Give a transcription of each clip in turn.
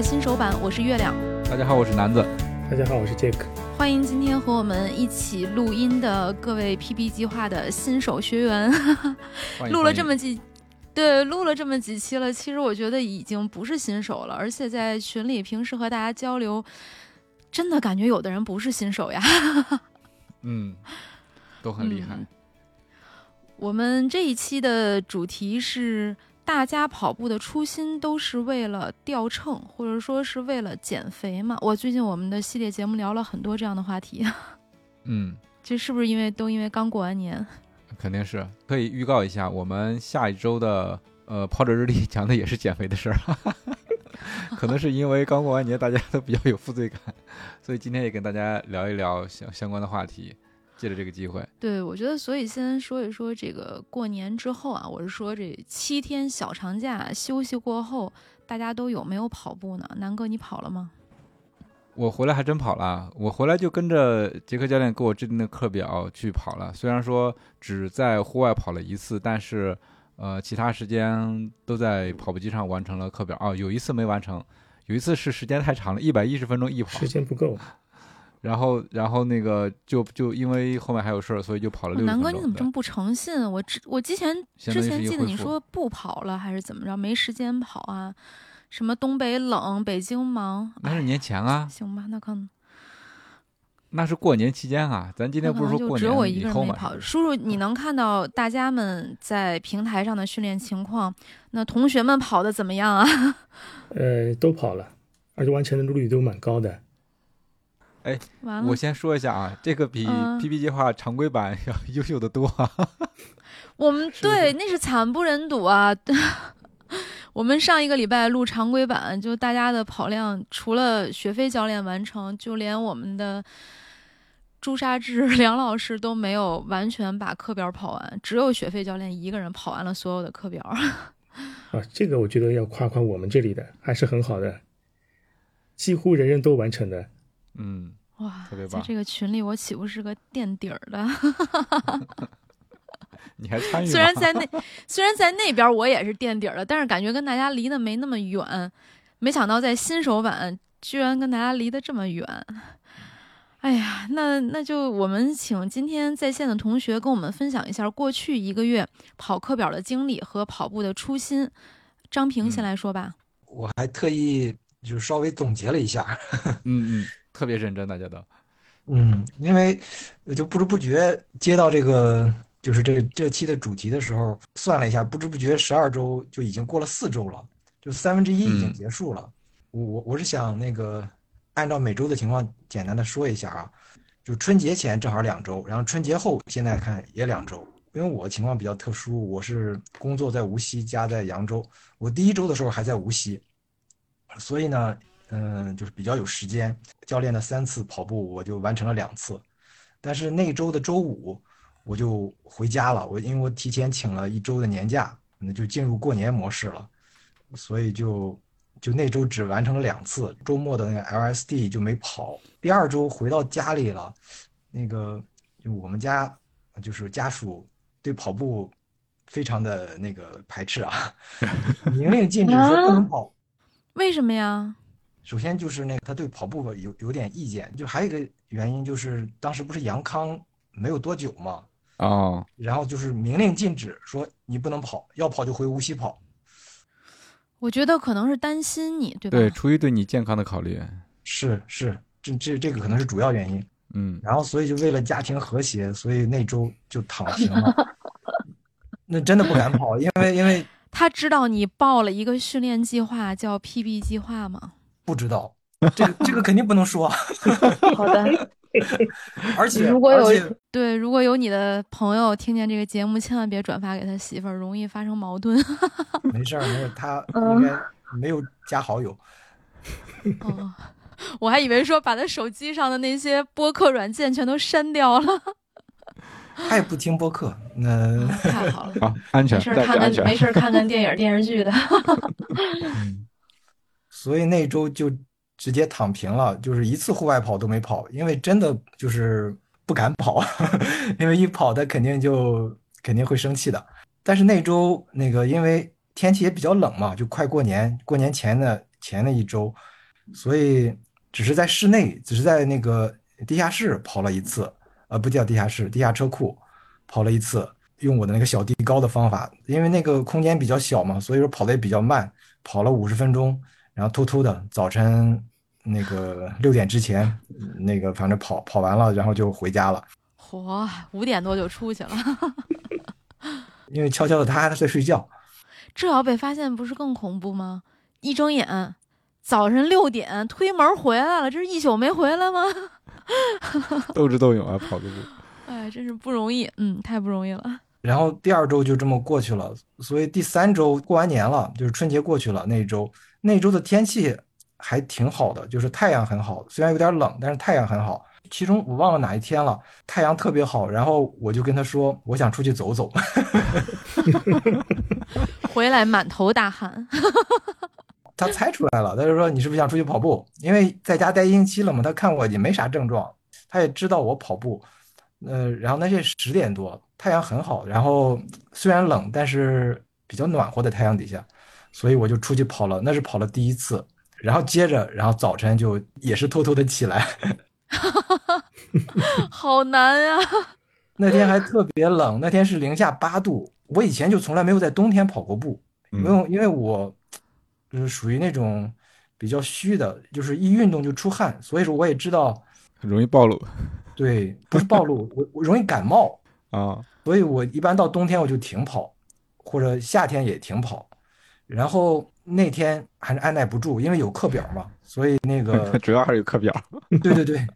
新手版，我是月亮。大家好，我是南子。大家好，我是 Jack。欢迎今天和我们一起录音的各位 PB 计划的新手学员。录了这么几，对，录了这么几期了，其实我觉得已经不是新手了，而且在群里平时和大家交流，真的感觉有的人不是新手呀。嗯，都很厉害。嗯我们这一期的主题是。大家跑步的初心都是为了掉秤，或者说是为了减肥嘛？我最近我们的系列节目聊了很多这样的话题，嗯，这是不是因为都因为刚过完年？肯定是可以预告一下，我们下一周的呃跑者日历讲的也是减肥的事儿，可能是因为刚过完年，大家都比较有负罪感，所以今天也跟大家聊一聊相相关的话题。借着这个机会，对我觉得，所以先说一说这个过年之后啊，我是说这七天小长假休息过后，大家都有没有跑步呢？南哥，你跑了吗？我回来还真跑了，我回来就跟着杰克教练给我制定的课表去跑了。虽然说只在户外跑了一次，但是呃，其他时间都在跑步机上完成了课表。哦，有一次没完成，有一次是时间太长了，一百一十分钟一跑，时间不够。然后，然后那个就就因为后面还有事儿，所以就跑了六南哥，你怎么这么不诚信？我之我之前之前记得你说不跑了，还是怎么着？没时间跑啊？什么东北冷，北京忙？那是年前啊，行吧，那可能那是过年期间啊。咱今天不是说过就只有我一？个人没跑。叔叔，你能看到大家们在平台上的训练情况？那同学们跑的怎么样啊？呃，都跑了，而且完成的率都蛮高的。完了我，先说一下啊，这个比嗯 PP 计划常规版要 优秀的多啊。我们是对那是惨不忍睹啊！我们上一个礼拜录常规版，就大家的跑量，除了雪飞教练完成，就连我们的朱砂痣梁老师都没有完全把课表跑完，只有雪飞教练一个人跑完了所有的课表。啊，这个我觉得要夸夸我们这里的，还是很好的，几乎人人都完成的。嗯，哇特别，棒在这个群里，我岂不是个垫底儿的？你还参与吗？虽然在那，虽然在那边我也是垫底儿的，但是感觉跟大家离得没那么远。没想到在新手版居然跟大家离得这么远。哎呀，那那就我们请今天在线的同学跟我们分享一下过去一个月跑课表的经历和跑步的初心。张平先嗯来说吧。我还特意就稍微总结了一下，嗯嗯，特别认真，大家都。嗯，因为就不知不觉接到这个就是这这期的主题的时候，算了一下，不知不觉十二周就已经过了四周了，就三分之一已经嗯结束了。我我我是想那个按照每周的情况简单的说一下啊，就春节前正好两周，然后春节后现在看也两周。因为我情况比较特殊，我是工作在无锡，家在扬州。我第一周的时候还在无锡，所以呢，嗯，就是比较有时间。教练的三次跑步，我就完成了两次。但是那周的周五，我就回家了。我因为我提前请了一周的年假，那就进入过年模式了，所以就就那周只完成了两次。周末的那个 LSD 就没跑。第二周回到家里了，那个就我们家就是家属对跑步非常的那个排斥啊，明令禁止说不能跑。为什么呀？首先就是那个他对跑步有有点意见，就还有一个原因就是当时不是杨康没有多久嘛，哦，然后就是明令禁止说你不能跑，要跑就回无锡跑。我觉得可能是担心你，对吧？对，出于对你健康的考虑，是是，这这这个可能是主要原因。嗯，然后所以就为了家庭和谐，所以那周就躺平了。那真的不敢跑，因为因为他知道你报了一个训练计划叫 PB 计划吗？不知道这个这个肯定不能说。好的，而且如果有对，如果有你的朋友听见这个节目，千万别转发给他媳妇儿，容易发生矛盾。没事儿，没有他嗯应该没有加好友。哦，我还以为说把他手机上的那些播客软件全都删掉了。他也不听播客，那太好了，好，安全没，事。看看没事儿看看电影电视剧的。嗯，所以那周就直接躺平了，就是一次户外跑都没跑，因为真的就是不敢跑，因为一跑他肯定就肯定会生气的。但是那周那个因为天气也比较冷嘛，就快过年，过年前的前的一周，所以只是在室内，只是在那个地下室跑了一次，呃，不叫地下室，地下车库跑了一次，用我的那个小地高的方法，因为那个空间比较小嘛，所以说跑得也比较慢，跑了五十分钟，然后突突的早晨那个六点之前，那个反正跑跑完了，然后就回家了，嚯，五点多就出去了，因为悄悄的他还在睡觉，这要被发现不是更恐怖吗？一睁眼，早晨六点推门回来了，这是一宿没回来吗？斗智斗勇啊，跑个步。哎，真是不容易，嗯，太不容易了。然后第二周就这么过去了，所以第三周过完年了，就是春节过去了那一周，那周的天气还挺好的，就是太阳很好，虽然有点冷，但是太阳很好。其中我忘了哪一天了，太阳特别好，然后我就跟他说，我想出去走走。回来满头大汗，他猜出来了，他就说你是不是想出去跑步？因为在家待一星期了嘛，他看我也没啥症状，他也知道我跑步。呃，然后那是十点多，太阳很好，然后虽然冷，但是比较暖和的太阳底下，所以我就出去跑了，那是跑了第一次。然后接着，然后早晨就也是偷偷的起来，好难呀、那天还特别冷，那天是零下八度。我以前就从来没有在冬天跑过步，因嗯，为因为我就是属于那种比较虚的，就是一运动就出汗，所以说我也知道，容易暴露对，不是暴露，我我容易感冒，啊。所以我一般到冬天我就停跑，或者夏天也停跑。然后那天还是按耐不住，因为有课表嘛，所以那个 主要还是有课表。对对对，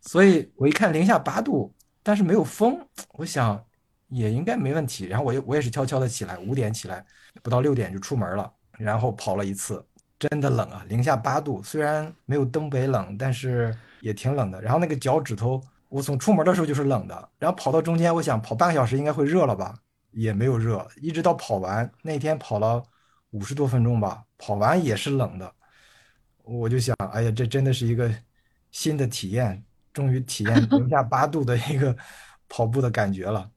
所以我一看零下八度，但是没有风，我想也应该没问题。然后我也我也是悄悄的起来，五点起来，不到六点就出门了，然后跑了一次，真的冷啊，零下八度，虽然没有东北冷，但是也挺冷的。然后那个脚趾头，我从出门的时候就是冷的，然后跑到中间，我想跑半个小时应该会热了吧，也没有热，一直到跑完那天跑了五十多分钟吧，跑完也是冷的。我就想，哎呀，这真的是一个新的体验，终于体验零下八度的一个 跑步的感觉了。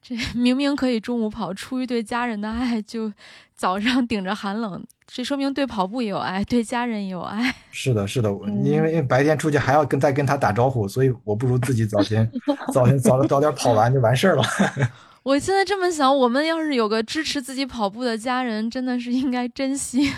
这 明明可以中午跑，出于对家人的爱，就早上顶着寒冷，这说明对跑步也有爱，对家人也有爱。是的，是的，因为白天出去还要跟再跟他打招呼，所以我不如自己早先早先早早点跑完就完事儿了。我现在这么想，我们要是有个支持自己跑步的家人，真的是应该珍惜，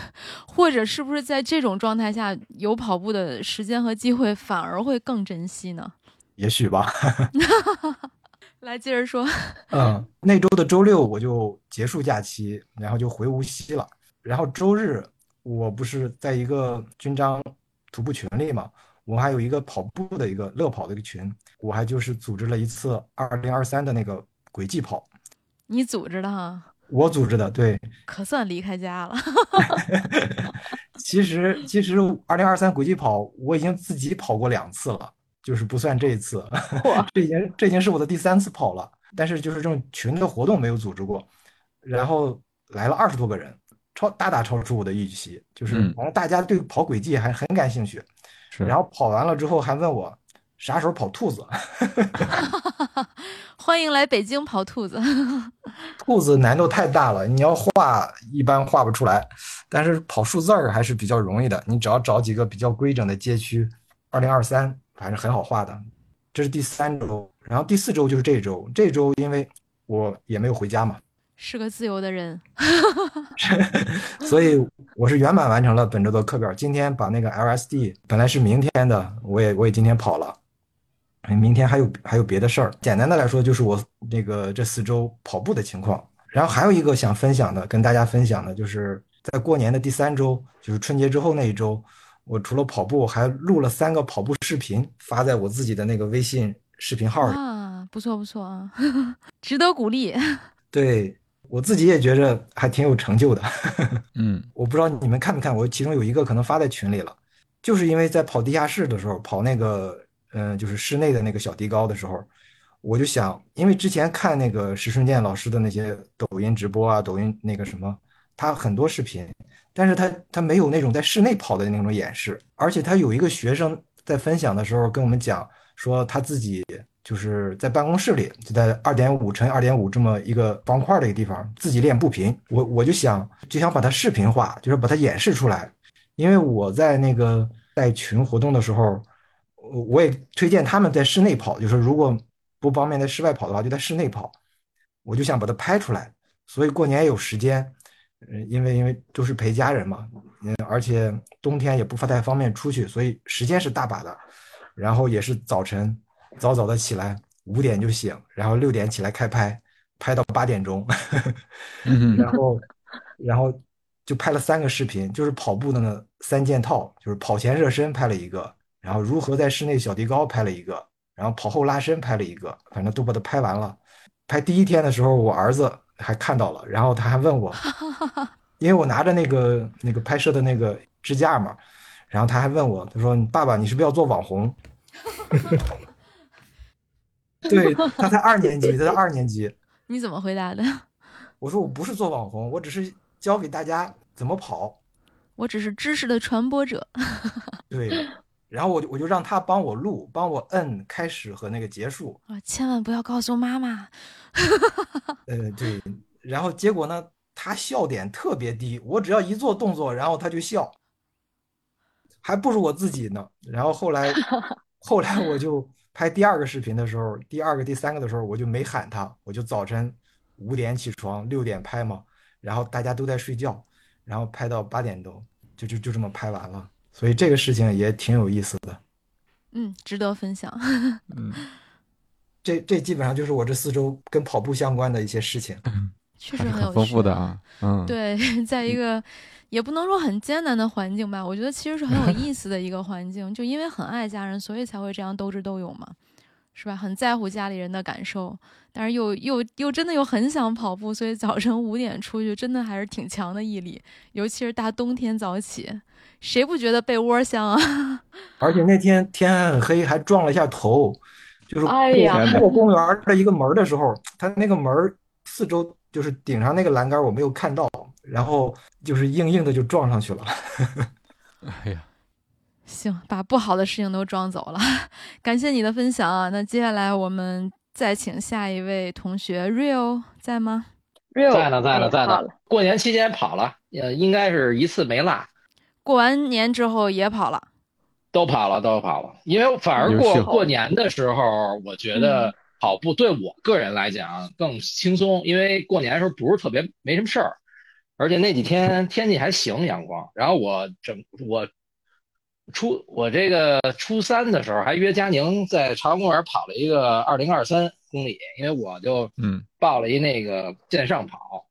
或者是不是在这种状态下有跑步的时间和机会，反而会更珍惜呢？也许吧。来，接着说，嗯，那周的周六我就结束假期，然后就回无锡了。然后周日我不是在一个军章徒步群里嘛，我还有一个跑步的一个乐跑的一个群，我还就是组织了一次二零二三的那个轨迹跑，你组织的哈，我组织的，对。可算离开家了。其实其实二零二三轨迹跑我已经自己跑过两次了，就是不算这一次，这已经这已经是我的第三次跑了。但是就是这种群的活动没有组织过，然后来了二十多个人，超大大超出我的预期，就是嗯反正大家对跑轨迹还很感兴趣。是，然后跑完了之后还问我啥时候跑兔子，欢迎来北京跑兔子。兔子难度太大了，你要画一般画不出来，但是跑数字儿还是比较容易的，你只要找几个比较规整的街区，二零二三反正很好画的。这是第三周，然后第四周就是这周，这周因为我也没有回家嘛，是个自由的人，所以我是圆满完成了本周的课表。今天把那个 LSD 本来是明天的，我也我也今天跑了，明天还有还有别的事儿。简单的来说，就是我那个这四周跑步的情况。然后还有一个想分享的，跟大家分享的，就是在过年的第三周，就是春节之后那一周，我除了跑步，我还录了三个跑步视频，发在我自己的那个微信视频号里。啊，不错不错啊，值得鼓励。对我自己也觉着还挺有成就的。嗯我不知道你们看没看，我其中有一个可能发在群里了，就是因为在跑地下室的时候，跑那个嗯、就是室内的那个小地高的时候，我就想，因为之前看那个石春健老师的那些抖音直播啊，抖音那个什么，他很多视频，但是他他没有那种在室内跑的那种演示，而且他有一个学生在分享的时候跟我们讲说他自己。就是在办公室里，就在二点五乘二点五这么一个方块的一个地方，自己练步频。我我就想，就想把它视频化，就是把它演示出来。因为我在那个带群活动的时候，我我也推荐他们在室内跑，就是如果不方便在室外跑的话，就在室内跑。我就想把它拍出来，所以过年有时间，嗯，因为因为都是陪家人嘛，嗯，而且冬天也不太方便出去，所以时间是大把的。然后也是早晨。早早的起来，五点就醒，然后六点起来开拍，拍到八点钟，嗯 然后，然后就拍了三个视频，就是跑步的那三件套，就是跑前热身拍了一个，然后如何在室内小地高拍了一个，然后跑后拉伸拍了一个，反正都把它拍完了。拍第一天的时候，我儿子还看到了，然后他还问我，因为我拿着那个那个拍摄的那个支架嘛，然后他还问我，他说：“爸爸，你是不是要做网红？” 对他才二年级，他才二年级。你怎么回答的？我说我不是做网红，我只是教给大家怎么跑。我只是知识的传播者。对，然后我就我就让他帮我录，帮我摁开始和那个结束。啊，千万不要告诉妈妈。呃，对。然后结果呢，他笑点特别低，我只要一做动作，然后他就笑，还不如我自己呢。然后后来，后来我就。拍第二个视频的时候，第二个、第三个的时候，我就没喊他，我就早晨五点起床，六点拍嘛，然后大家都在睡觉，然后拍到八点多，就就就这么拍完了。所以这个事情也挺有意思的，嗯，值得分享。嗯，这这基本上就是我这四周跟跑步相关的一些事情，确实很有 丰富的啊。嗯，对，在一个也不能说很艰难的环境吧，我觉得其实是很有意思的一个环境。就因为很爱家人，所以才会这样斗智斗勇嘛，是吧？很在乎家里人的感受，但是又又又真的又很想跑步，所以早晨五点出去，真的还是挺强的毅力。尤其是大冬天早起，谁不觉得被窝香啊？而且那天天还很黑，还撞了一下头，就是 过公园的一个门的时候，它那个门四周就是顶上那个栏杆我没有看到，然后就是硬硬的就撞上去了。哎呀，行，把不好的事情都装走了。感谢你的分享啊！那接下来我们再请下一位同学 Rio 在吗？Real 在呢，在呢，哎在呢。过年期间跑了，呃，应该是一次没落，过完年之后也跑了。都跑了，都跑了。因为反而过过年的时候，我觉得跑步对我个人来讲更轻松，因为过年的时候不是特别没什么事儿，而且那几天天气还行，阳光。然后我整我初我这个初三的时候还约佳宁在朝阳公园跑了一个二零二三公里，因为我就嗯报了一那个线上跑，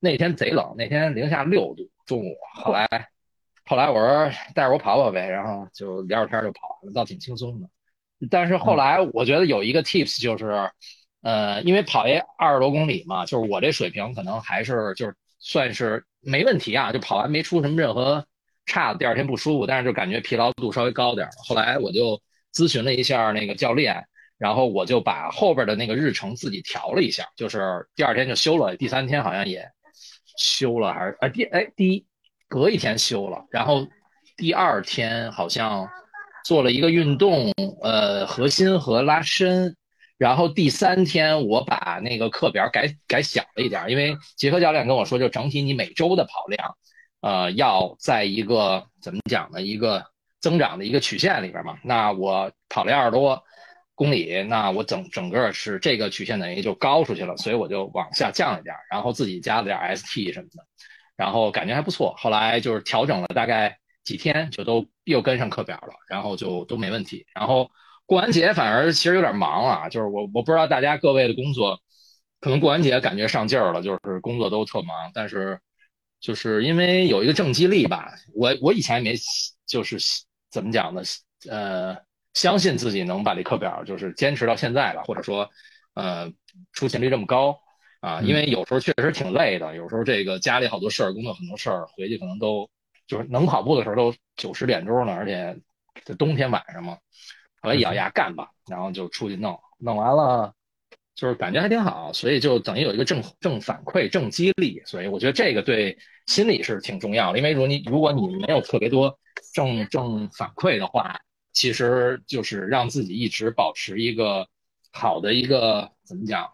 那天贼冷，那天零下六度，中午。后来后来我说带着我跑跑呗，然后就聊聊天就跑完了，倒挺轻松的。但是后来我觉得有一个 tips 就是，呃，因为跑一二十多公里嘛，就是我这水平可能还是就是算是没问题啊，就跑完没出什么任何差的，第二天不舒服，但是就感觉疲劳度稍微高点儿。后来我就咨询了一下那个教练，然后我就把后边的那个日程自己调了一下，就是第二天就休了，第三天好像也休了，还是啊第哎第一隔一天休了，然后第二天好像做了一个运动，呃核心和拉伸，然后第三天我把那个课表改改小了一点，因为杰克教练跟我说，就整体你每周的跑量，呃要在一个怎么讲呢，一个增长的一个曲线里边嘛，那我跑了二十多。公里，那我整整个是这个曲线等于就高出去了，所以我就往下降一点，然后自己加了点 ST 什么的，然后感觉还不错。后来就是调整了大概几天，就都又跟上课表了，然后就都没问题。然后过完节反而其实有点忙啊，就是我我不知道大家各位的工作，可能过完节感觉上劲儿了，就是工作都特忙，但是就是因为有一个正激励吧。我我以前也没就是怎么讲呢？呃，相信自己能把这课表就是坚持到现在了，或者说呃出勤率这么高啊。因为有时候确实挺累的，有时候这个家里好多事儿，工作很多事儿，回去可能都就是能跑步的时候都九十点钟了，而且这冬天晚上嘛，后来咬牙干吧，然后就出去弄，弄完了。就是感觉还挺好，所以就等于有一个正正反馈、正激励，所以我觉得这个对心理是挺重要的。因为如果你如果你没有特别多正正反馈的话，其实就是让自己一直保持一个好的一个怎么讲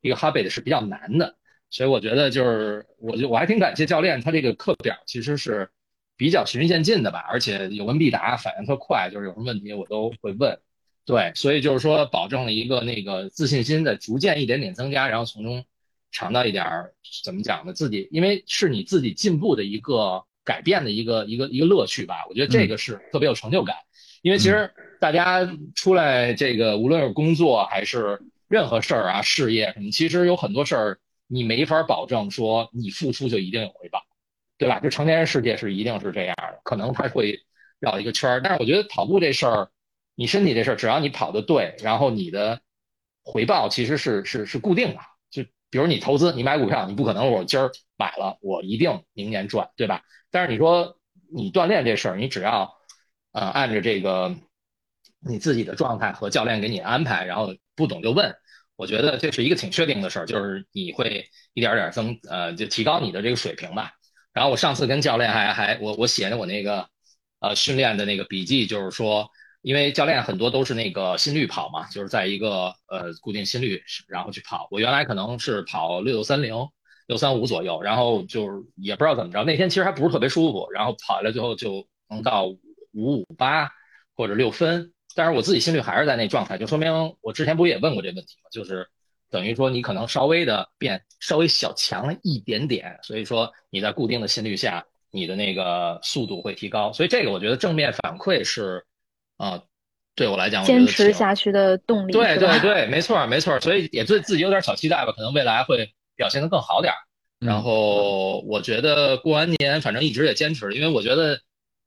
一个 habit 是比较难的。所以我觉得就是，我就我还挺感谢教练，他这个课表其实是比较循序渐进的吧，而且有问必答，反应特快，就是有什么问题我都会问。对，所以就是说，保证了一个那个自信心的逐渐一点点增加，然后从中尝到一点儿怎么讲呢？自己因为是你自己进步的一个改变的一个一个一个乐趣吧。我觉得这个是特别有成就感。因为其实大家出来这个，无论是工作还是任何事儿啊、事业什么，其实有很多事儿你没法保证说你付出就一定有回报，对吧？就成年人世界是一定是这样的，可能他会绕一个圈儿。但是我觉得跑步这事儿。你身体这事儿，只要你跑得对，然后你的回报其实是是是固定的。就比如你投资，你买股票，你不可能我今儿买了，我一定明年赚，对吧？但是你说你锻炼这事儿，你只要呃按着这个你自己的状态和教练给你安排，然后不懂就问，我觉得这是一个挺确定的事儿，就是你会一点点增呃就提高你的这个水平吧。然后我上次跟教练还还我我写的我那个呃训练的那个笔记，就是说。因为教练很多都是那个心率跑嘛，就是在一个呃固定心率，然后去跑。我原来可能是跑六三零、六三五左右，然后就是也不知道怎么着，那天其实还不是特别舒服，然后跑下来最后就能到五五八或者六分，但是我自己心率还是在那状态，就说明我之前不也问过这问题吗？就是等于说你可能稍微的变稍微小强了一点点，所以说你在固定的心率下，你的那个速度会提高。所以这个我觉得正面反馈是。啊，对我来讲，坚持下去的动力。对对对，没错没错，所以也对自己有点小期待吧，可能未来会表现得更好点儿。然后我觉得过完年，反正一直也坚持，因为我觉得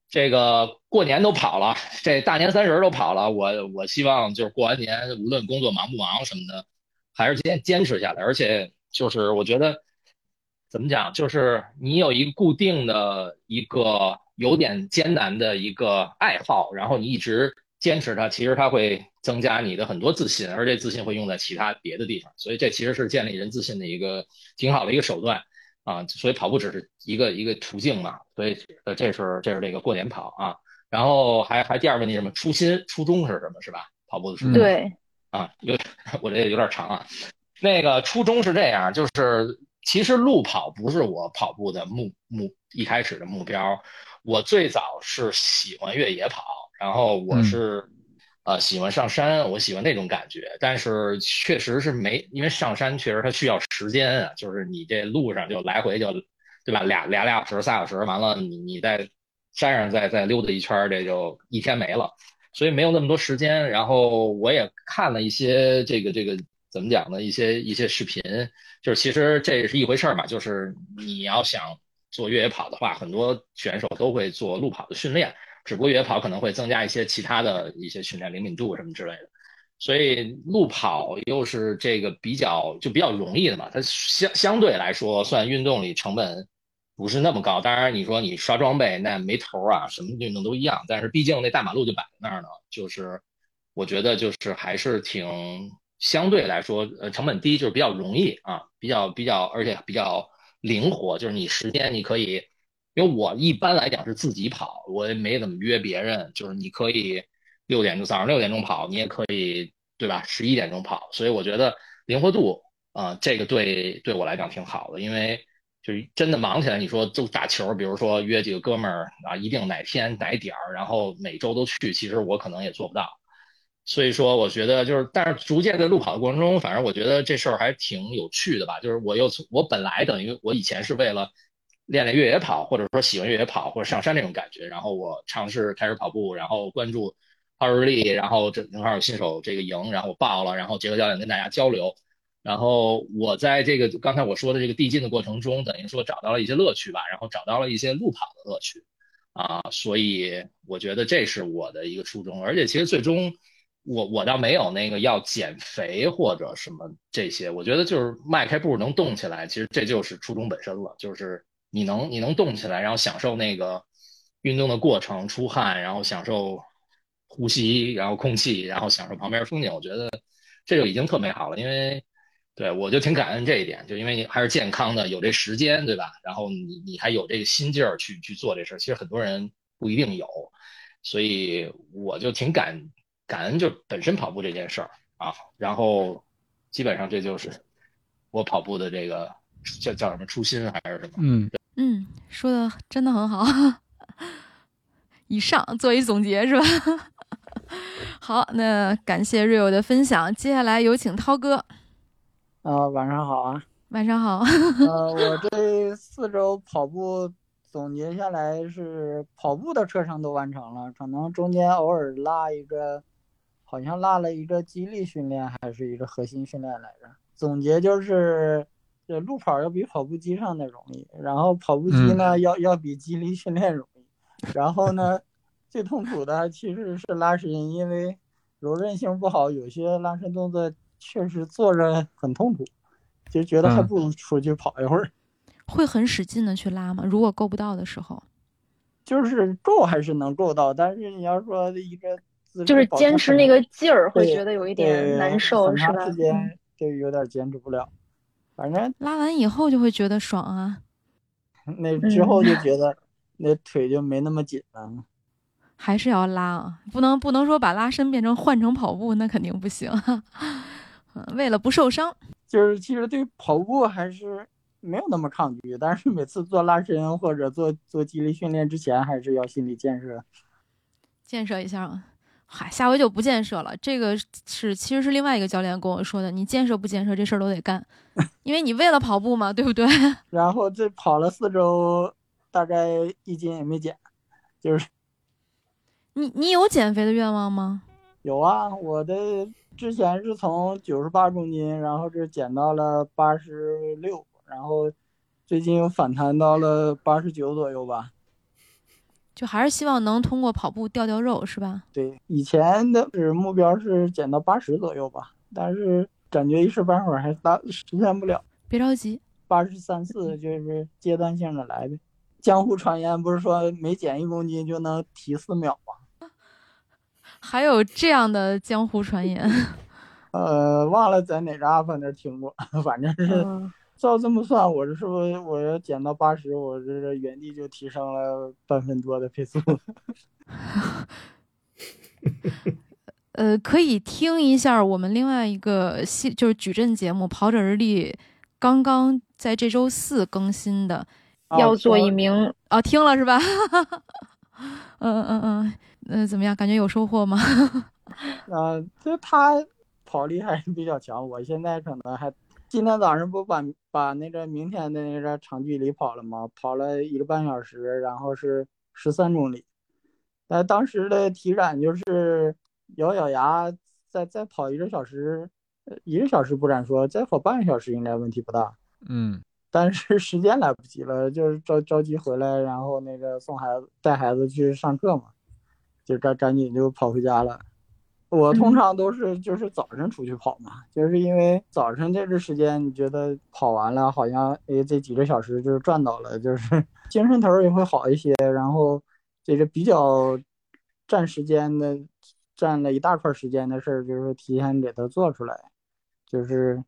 这个过年都跑了，这大年三十都跑了，我我希望就是过完年，无论工作忙不忙什么的，还是坚坚持下来。而且就是我觉得怎么讲，就是你有一个固定的一个。有点艰难的一个爱好，然后你一直坚持它，其实它会增加你的很多自信，而这自信会用在其他别的地方，所以这其实是建立人自信的一个挺好的一个手段啊。所以跑步只是一个一个途径嘛，所以呃，这是这是这个过年跑啊。然后还还第二个问题什么？初心初衷是什么？是吧？跑步的初衷对啊，有 我这有点长啊。那个初衷是这样，就是其实路跑不是我跑步的目目一开始的目标。我最早是喜欢越野跑，然后我是，呃，喜欢上山，我喜欢那种感觉。但是确实是没，因为上山确实它需要时间啊，就是你这路上就来回就，对吧？俩俩俩小时、仨小时，完了你你在山上再再溜达一圈，这就一天没了，所以没有那么多时间。然后我也看了一些这个这个怎么讲呢？一些一些视频，就是其实这是一回事儿嘛，就是你要想。做越野跑的话，很多选手都会做路跑的训练，只不过越野跑可能会增加一些其他的一些训练，灵敏度什么之类的。所以路跑又是这个比较就比较容易的嘛，它相相对来说算运动里成本不是那么高。当然你说你刷装备那没头啊，什么运动都一样。但是毕竟那大马路就摆在那儿呢，就是我觉得就是还是挺相对来说呃成本低，就是比较容易啊，比较比较而且比较。灵活就是你时间你可以，因为我一般来讲是自己跑，我也没怎么约别人。就是你可以六点钟早上六点钟跑，你也可以对吧？十一点钟跑，所以我觉得灵活度啊，这个对对我来讲挺好的。因为就是真的忙起来，你说就打球，比如说约几个哥们儿啊，一定哪天哪点儿，然后每周都去，其实我可能也做不到。所以说，我觉得就是，但是逐渐在路跑的过程中，反正我觉得这事儿还挺有趣的吧。就是我又从我本来等于我以前是为了练练越野跑，或者说喜欢越野跑或者上山那种感觉，然后我尝试开始跑步，然后关注奥日利，然后这正好有新手这个营，然后我报了，然后结合教练跟大家交流，然后我在这个刚才我说的这个递进的过程中，等于说找到了一些乐趣吧，然后找到了一些路跑的乐趣啊，所以我觉得这是我的一个初衷。而且其实最终我我倒没有那个要减肥或者什么这些，我觉得就是迈开步能动起来，其实这就是初衷本身了，就是你能你能动起来，然后享受那个运动的过程，出汗，然后享受呼吸，然后空气，然后享受旁边风景，我觉得这就已经特美好了，因为。对，我就挺感恩这一点，就因为你还是健康的，有这时间，对吧？然后你你还有这个心劲儿去去做这事儿，其实很多人不一定有，所以我就挺感感恩，就本身跑步这件事儿啊。然后基本上这就是我跑步的这个叫叫什么初心还是什么？嗯嗯，说的真的很好。以上做一总结是吧？好，那感谢瑞友的分享，接下来有请涛哥。啊，晚上好啊！晚上好。呃，我这四周跑步总结下来是跑步的车程都完成了，可能中间偶尔拉一个，好像落了一个肌力训练还是一个核心训练来着。总结就是，这路跑要比跑步机上的容易，然后跑步机呢要要比肌力训练容易，然后呢最痛苦的其实是拉伸，因为柔韧性不好，有些拉伸动作。确实坐着很痛苦，就觉得还不如出去跑一会儿。会很使劲的去拉吗？如果够不到的时候，就是够还是能够到，但是你要说一个就是坚持那个劲儿，会觉得有一点难受，是吧？时间就有点坚持不了。反正拉完以后就会觉得爽啊。那之后就觉得那腿就没那么紧了。还是要拉啊，不能不能说把拉伸变成换成跑步，那肯定不行。为了不受伤，就是其实对跑步还是没有那么抗拒，但是每次做拉伸或者做做肌力训练之前，还是要心理建设，建设一下。嗨，下回就不建设了。这个是其实是另外一个教练跟我说的，你建设不建设这事儿都得干，因为你为了跑步嘛，对不对？然后这跑了四周，大概一斤也没减，就是你你有减肥的愿望吗？有啊，我的。之前是从九十八公斤，然后这减到了八十六，然后最近又反弹到了八十九左右吧。就还是希望能通过跑步掉掉肉，是吧？对，以前的是目标是减到八十左右吧，但是感觉一时半会儿还达实现不了。别着急，八十三四就是阶段性的来呗。江湖传言不是说每减一公斤就能提四秒吗？还有这样的江湖传言，呃，忘了在哪个 UP 那听过，反正是照这么算，我这是不是我要减到八十，我这个原地就提升了半分多的配速？呃，可以听一下我们另外一个系，就是矩阵节目《跑者日历》，刚刚在这周四更新的，要做一名哦，听了是吧？嗯 嗯嗯。嗯，怎么样？感觉有收获吗？嗯，就他跑力还是比较强。我现在可能还今天早上不把把那个明天的那个长距离跑了吗？跑了一个半小时，然后是十三公里。但当时的体感就是咬咬牙，再再跑一个小时，一个小时不敢说，再跑半个小时应该问题不大。嗯，但是时间来不及了，就是着着急回来，然后那个送孩子带孩子去上课嘛。就赶赶紧就跑回家了。我通常都是就是早晨出去跑嘛，就是因为早晨这个时间，你觉得跑完了好像哎这几个小时就是赚到了，就是 精神头也会好一些。然后这个比较占时间的，占了一大块时间的事儿，就是提前给它做出来，就是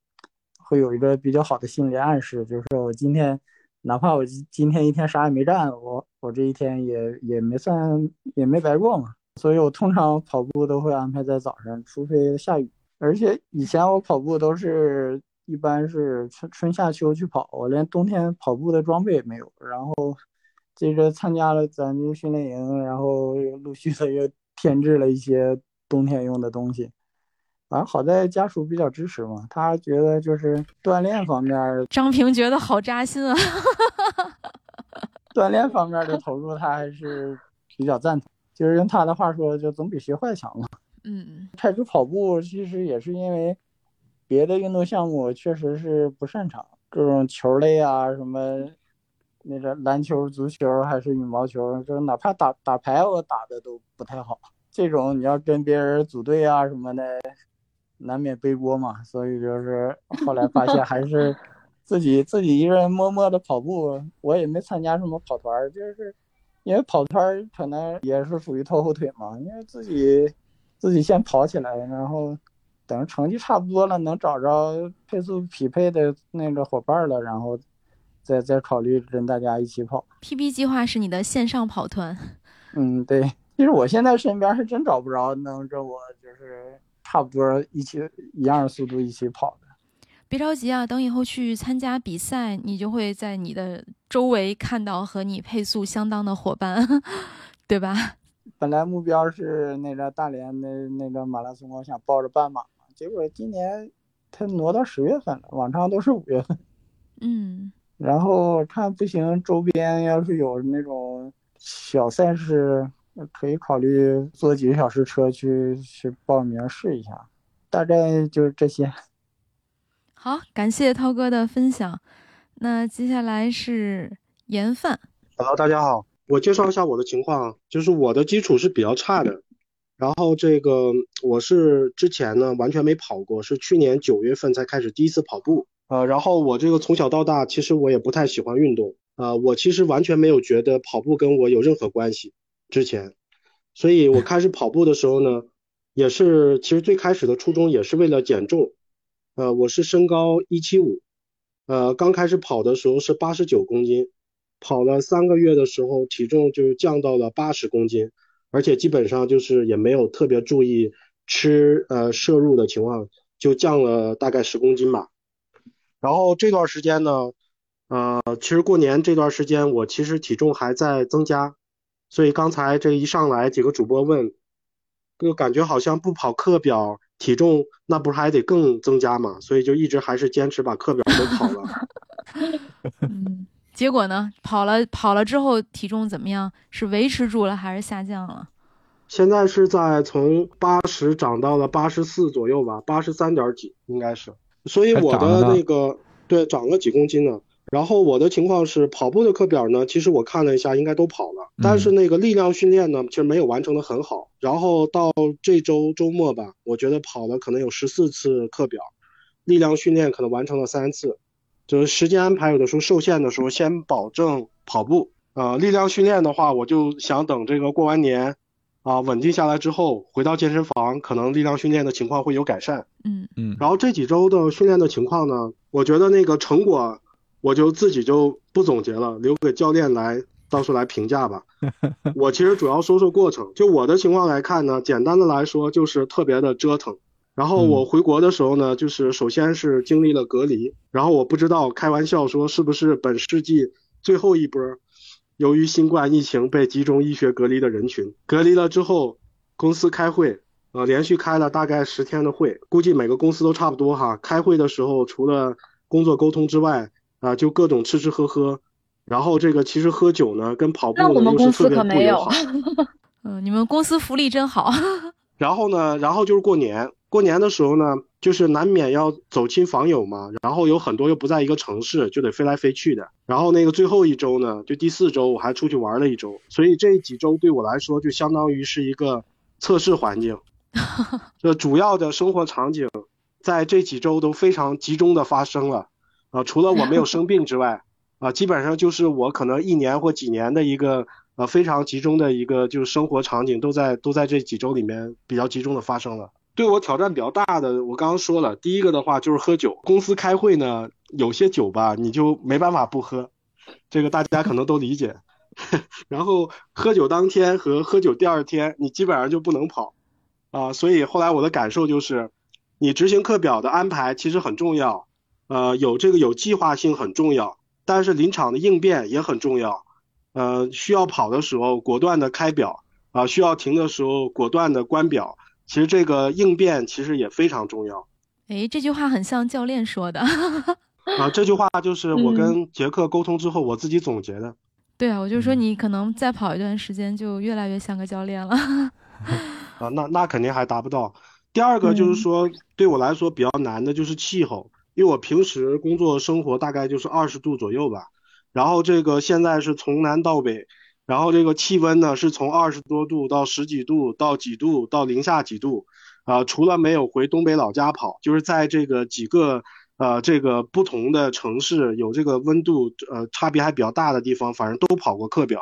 会有一个比较好的心理暗示，就是我今天。哪怕我今今天一天啥也没干，我我这一天也也没算也没白过嘛。所以我通常跑步都会安排在早上，除非下雨。而且以前我跑步都是一般是春春夏秋去跑，我连冬天跑步的装备也没有。然后接着参加了咱这训练营，然后陆续的又添置了一些冬天用的东西。反正好在家属比较支持嘛，他觉得就是锻炼方面，张平觉得好扎心啊。锻炼方面的投入他还是比较赞同，就是用他的话说，就总比学坏强嘛。嗯，开始跑步其实也是因为别的运动项目确实是不擅长，各种球类啊，什么那个篮球、足球还是羽毛球，就哪怕打打牌，我打的都不太好。这种你要跟别人组队啊什么的，难免背锅嘛。所以就是后来发现还是 自己自己一个人默默的跑步，我也没参加什么跑团，就是因为跑团可能也是属于拖后腿嘛，因为自己自己先跑起来，然后。等成绩差不多了，能找着配速匹配的那个伙伴了，然后再再考虑跟大家一起跑。PB 计划是你的线上跑团。嗯，对。其实我现在身边是真找不着能跟我就是差不多一起一样速度一起跑的。别着急啊，等以后去参加比赛，你就会在你的周围看到和你配速相当的伙伴，对吧？本来目标是那个大连的那个马拉松，我想报着半马。结果今年他挪到十月份了，往常都是五月份。嗯，然后看不行，周边要是有那种小赛事，可以考虑坐几个小时车去去报名试一下。大概就是这些。好，感谢涛哥的分享。那接下来是盐饭。Hello，大家好，我介绍一下我的情况，就是我的基础是比较差的。然后这个我是之前呢完全没跑过，是去年九月份才开始第一次跑步。呃，然后我这个从小到大其实我也不太喜欢运动，啊，我其实完全没有觉得跑步跟我有任何关系。之前，所以我开始跑步的时候呢，也是其实最开始的初衷也是为了减重。呃，我是身高一七五，呃，刚开始跑的时候是八十九公斤，跑了三个月的时候体重就降到了八十公斤。而且基本上就是也没有特别注意吃呃摄入的情况，就降了大概十公斤吧。然后这段时间呢，呃，其实过年这段时间我其实体重还在增加，所以刚才这一上来几个主播问，就感觉好像不跑课表体重那不是还得更增加嘛？所以就一直还是坚持把课表都跑了。嗯。结果呢？跑了跑了之后体重怎么样？是维持住了还是下降了？现在是在从八十涨到了八十四左右吧，八十三点几应该是。所以我的那个对涨了几公斤呢。然后我的情况是跑步的课表呢，其实我看了一下，应该都跑了。但是那个力量训练呢，其实没有完成的很好。然后到这周周末吧，我觉得跑了可能有十四次课表，力量训练可能完成了三次。就是时间安排有的时候受限的时候，先保证跑步啊，力量训练的话，我就想等这个过完年，啊稳定下来之后，回到健身房，可能力量训练的情况会有改善。嗯嗯。然后这几周的训练的情况呢，我觉得那个成果，我就自己就不总结了，留给教练来到时候来评价吧。我其实主要说说过程，就我的情况来看呢，简单的来说就是特别的折腾。然后我回国的时候呢，就是首先是经历了隔离，然后我不知道开玩笑说是不是本世纪最后一波，由于新冠疫情被集中医学隔离的人群。隔离了之后，公司开会，呃，连续开了大概十天的会，估计每个公司都差不多哈。开会的时候除了工作沟通之外，啊，就各种吃吃喝喝，然后这个其实喝酒呢跟跑步呢又是特别不友好。嗯，你们公司福利真好。然后呢，然后就是过年。过年的时候呢，就是难免要走亲访友嘛，然后有很多又不在一个城市，就得飞来飞去的。然后那个最后一周呢，就第四周我还出去玩了一周，所以这几周对我来说就相当于是一个测试环境。这主要的生活场景在这几周都非常集中的发生了啊，除了我没有生病之外啊，基本上就是我可能一年或几年的一个呃非常集中的一个就是生活场景都在都在这几周里面比较集中的发生了。对我挑战比较大的，我刚刚说了，第一个的话就是喝酒。公司开会呢，有些酒吧你就没办法不喝，这个大家可能都理解。然后喝酒当天和喝酒第二天，你基本上就不能跑啊。所以后来我的感受就是，你执行课表的安排其实很重要，呃，有这个有计划性很重要，但是临场的应变也很重要。呃，需要跑的时候果断的开表啊，需要停的时候果断的关表。其实这个应变其实也非常重要。诶，这句话很像教练说的。啊，这句话就是我跟杰克沟通之后我自己总结的。对啊，我就说你可能再跑一段时间就越来越像个教练了。啊，那那肯定还达不到。第二个就是说，对我来说比较难的就是气候，因为我平时工作生活大概就是二十度左右吧，然后这个现在是从南到北，然后这个气温呢是从二十多度到十几度到几度到零下几度，啊，除了没有回东北老家跑，就是在这个几个呃这个不同的城市有这个温度呃差别还比较大的地方，反正都跑过课表。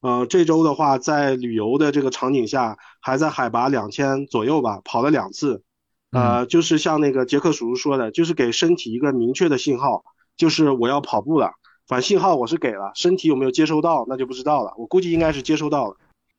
呃，这周的话，在旅游的这个场景下，还在海拔两千左右吧，跑了两次。呃，就是像那个杰克叔叔说的，就是给身体一个明确的信号，就是我要跑步了。反正信号我是给了，身体有没有接收到，那就不知道了。我估计应该是接收到了。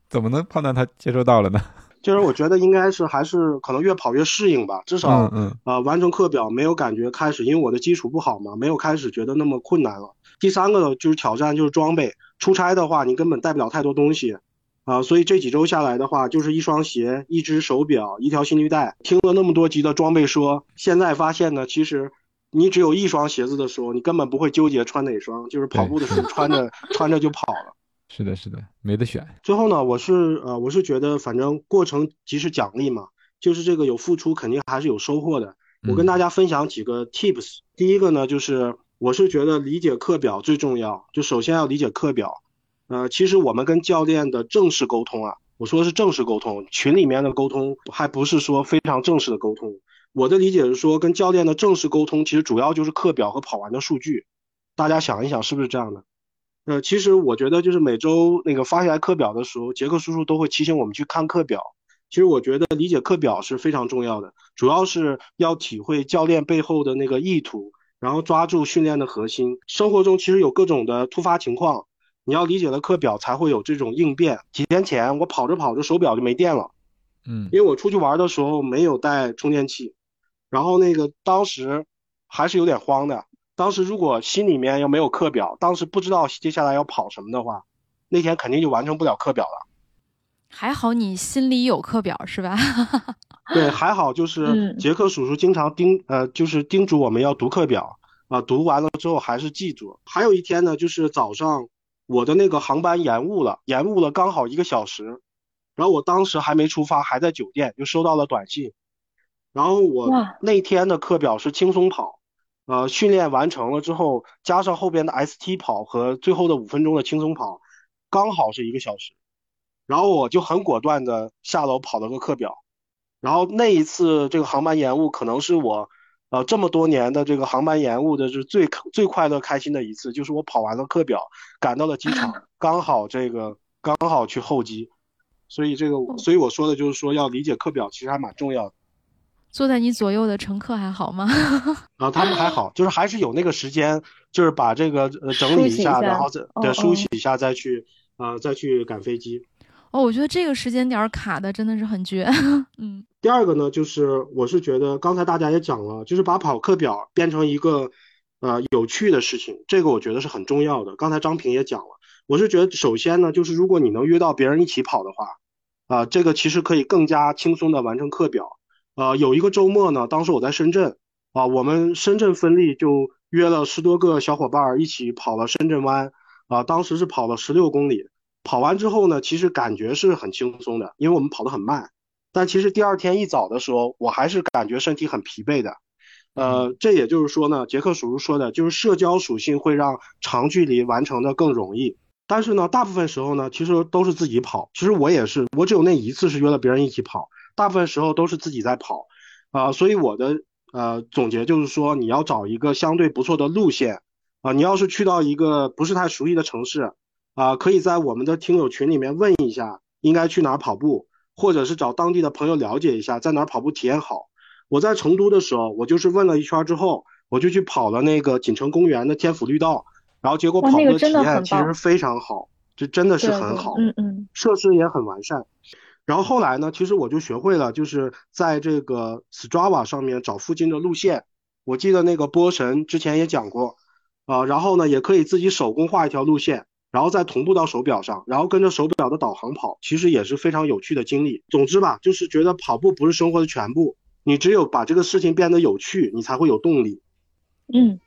怎么能判断他接收到了呢？就是我觉得应该是还是可能越跑越适应吧，至少嗯嗯呃完成课表没有感觉开始，因为我的基础不好嘛，没有开始觉得那么困难了。第三个就是挑战就是装备，出差的话你根本带不了太多东西，啊，所以这几周下来的话，就是一双鞋、一只手表、一条心率带。听了那么多集的装备说，现在发现呢，其实你只有一双鞋子的时候，你根本不会纠结穿哪双，就是跑步的时候穿着穿着就跑了。是的，是的，没得选。最后呢，我是呃，我是觉得反正过程即是奖励嘛，就是这个有付出肯定还是有收获的。我跟大家分享几个 tips，第一个呢就是我是觉得理解课表最重要，就首先要理解课表。呃，其实我们跟教练的正式沟通啊，我说是正式沟通，群里面的沟通还不是说非常正式的沟通。我的理解是说，跟教练的正式沟通其实主要就是课表和跑完的数据。大家想一想，是不是这样的？呃，其实我觉得就是每周那个发下来课表的时候，杰克叔叔都会提醒我们去看课表。其实我觉得理解课表是非常重要的，主要是要体会教练背后的那个意图，然后抓住训练的核心。生活中其实有各种的突发情况，你要理解了课表，才会有这种应变。几天前我跑着跑着手表就没电了，嗯，因为我出去玩的时候没有带充电器，然后那个当时还是有点慌的。当时如果心里面又没有课表，当时不知道接下来要跑什么的话，那天肯定就完成不了课表了。还好你心里有课表是吧？对，还好就是杰克叔叔经常叮呃，就是叮嘱我们要读课表啊，读完了之后还是记住。还有一天呢，就是早上我的那个航班延误了，延误了刚好一个小时，然后我当时还没出发，还在酒店就收到了短信，然后我那天的课表是轻松跑。呃，训练完成了之后，加上后边的 ST 跑和最后的五分钟的轻松跑，刚好是一个小时。然后我就很果断的下楼跑了个课表。然后那一次这个航班延误，可能是我呃这么多年的这个航班延误的是最最快乐开心的一次，就是我跑完了课表，赶到了机场，刚好这个刚好去候机。所以这个，所以我说的就是说要理解课表，其实还蛮重要的。坐在你左右的乘客还好吗？啊，他们还好，就是还是有那个时间，就是把这个呃整理一下，然后再对梳洗一下，再去呃再去赶飞机。哦，我觉得这个时间点卡的真的是很绝。嗯。第二个呢，就是我是觉得刚才大家也讲了，就是把跑课表变成一个呃有趣的事情，这个我觉得是很重要的。刚才张平也讲了，我是觉得首先呢，就是如果你能约到别人一起跑的话，啊，这个其实可以更加轻松的完成课表。呃，有一个周末呢，当时我在深圳啊，我们深圳分力就约了十多个小伙伴一起跑了深圳湾啊，当时是跑了十六公里。跑完之后呢，其实感觉是很轻松的，因为我们跑得很慢。但其实第二天一早的时候，我还是感觉身体很疲惫的。呃，这也就是说呢，杰克叔叔说的就是社交属性会让长距离完成的更容易。但是呢，大部分时候呢，其实都是自己跑。其实我也是，我只有那一次是约了别人一起跑。大部分时候都是自己在跑，啊，所以我的呃总结就是说，你要找一个相对不错的路线，啊，你要是去到一个不是太熟悉的城市，啊，可以在我们的听友群里面问一下应该去哪儿跑步，或者是找当地的朋友了解一下在哪儿跑步体验好。我在成都的时候，我就是问了一圈之后，我就去跑了那个锦城公园的天府绿道，然后结果跑步的体验其实非常好，这真的是很好，嗯嗯，设施也很完善。然后后来呢，其实我就学会了，就是在这个 Strava 上面找附近的路线。我记得那个波神之前也讲过，啊，然后呢，也可以自己手工画一条路线，然后再同步到手表上，然后跟着手表的导航跑，其实也是非常有趣的经历。总之吧，就是觉得跑步不是生活的全部，你只有把这个事情变得有趣，你才会有动力。嗯，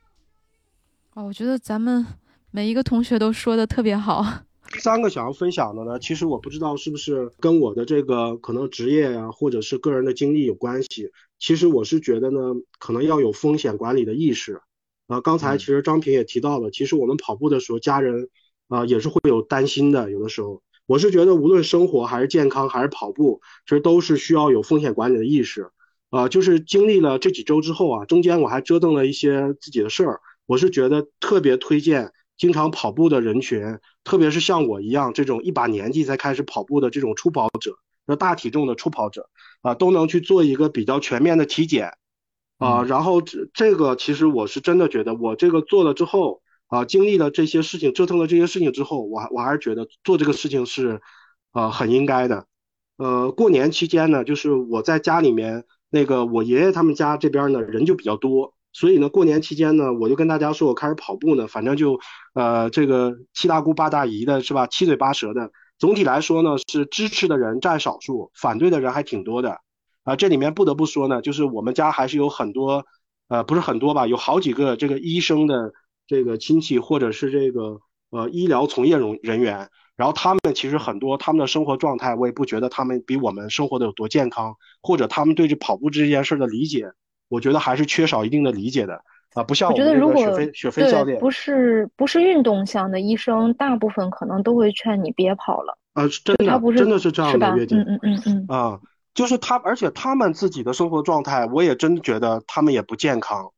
哦，我觉得咱们每一个同学都说的特别好。三个想要分享的呢，其实我不知道是不是跟我的这个可能职业呀、或者是个人的经历有关系。其实我是觉得呢，可能要有风险管理的意识。啊，刚才其实张平也提到了，其实我们跑步的时候，家人啊也是会有担心的。有的时候，我是觉得无论生活还是健康还是跑步，其实都是需要有风险管理的意识。啊，就是经历了这几周之后啊，中间我还折腾了一些自己的事儿。我是觉得特别推荐经常跑步的人群，特别是像我一样这种一把年纪才开始跑步的这种初跑者，那大体重的初跑者啊，都能去做一个比较全面的体检啊。然后这这个其实我是真的觉得，我这个做了之后啊，经历了这些事情，折腾了这些事情之后，我我还是觉得做这个事情是啊很应该的。呃，过年期间呢，就是我在家里面。那个我爷爷他们家这边呢人就比较多，所以呢过年期间呢我就跟大家说我开始跑步呢，反正就呃这个七大姑八大姨的是吧，七嘴八舌的。总体来说呢是支持的人占少数，反对的人还挺多的啊。这里面不得不说呢，就是我们家还是有很多呃不是很多吧，有好几个这个医生的这个亲戚或者是这个呃医疗从业人人员。然后他们其实很多，他们的生活状态，我也不觉得他们比我们生活的有多健康，或者他们对这跑步这件事的理解，我觉得还是缺少一定的理解的啊。不像我觉得，如果雪飞雪飞教练不是不是运动项的医生，大部分可能都会劝你别跑了。啊，真的，他不是真的是这样的，月姐。嗯嗯嗯嗯。啊，就是他，而且他们自己的生活状态，我也真觉得他们也不健康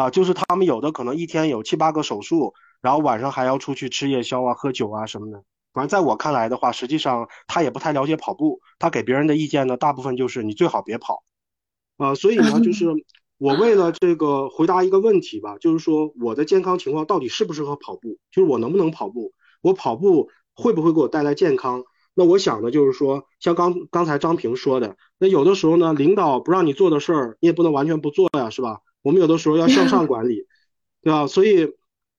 啊。就是他们有的可能一天有七八个手术，然后晚上还要出去吃夜宵啊、喝酒啊什么的。反正在我看来的话，实际上他也不太了解跑步，他给别人的意见呢，大部分就是你最好别跑，啊，所以呢，就 是我为了这个回答一个问题吧，就是说我的健康情况到底适不适合跑步，就是我能不能跑步，我跑步会不会给我带来健康？那我想的就是说，像刚刚才张平说的，那有的时候呢，领导不让你做的事儿，你也不能完全不做呀，是吧？我们有的时候要向上管理，对吧？所以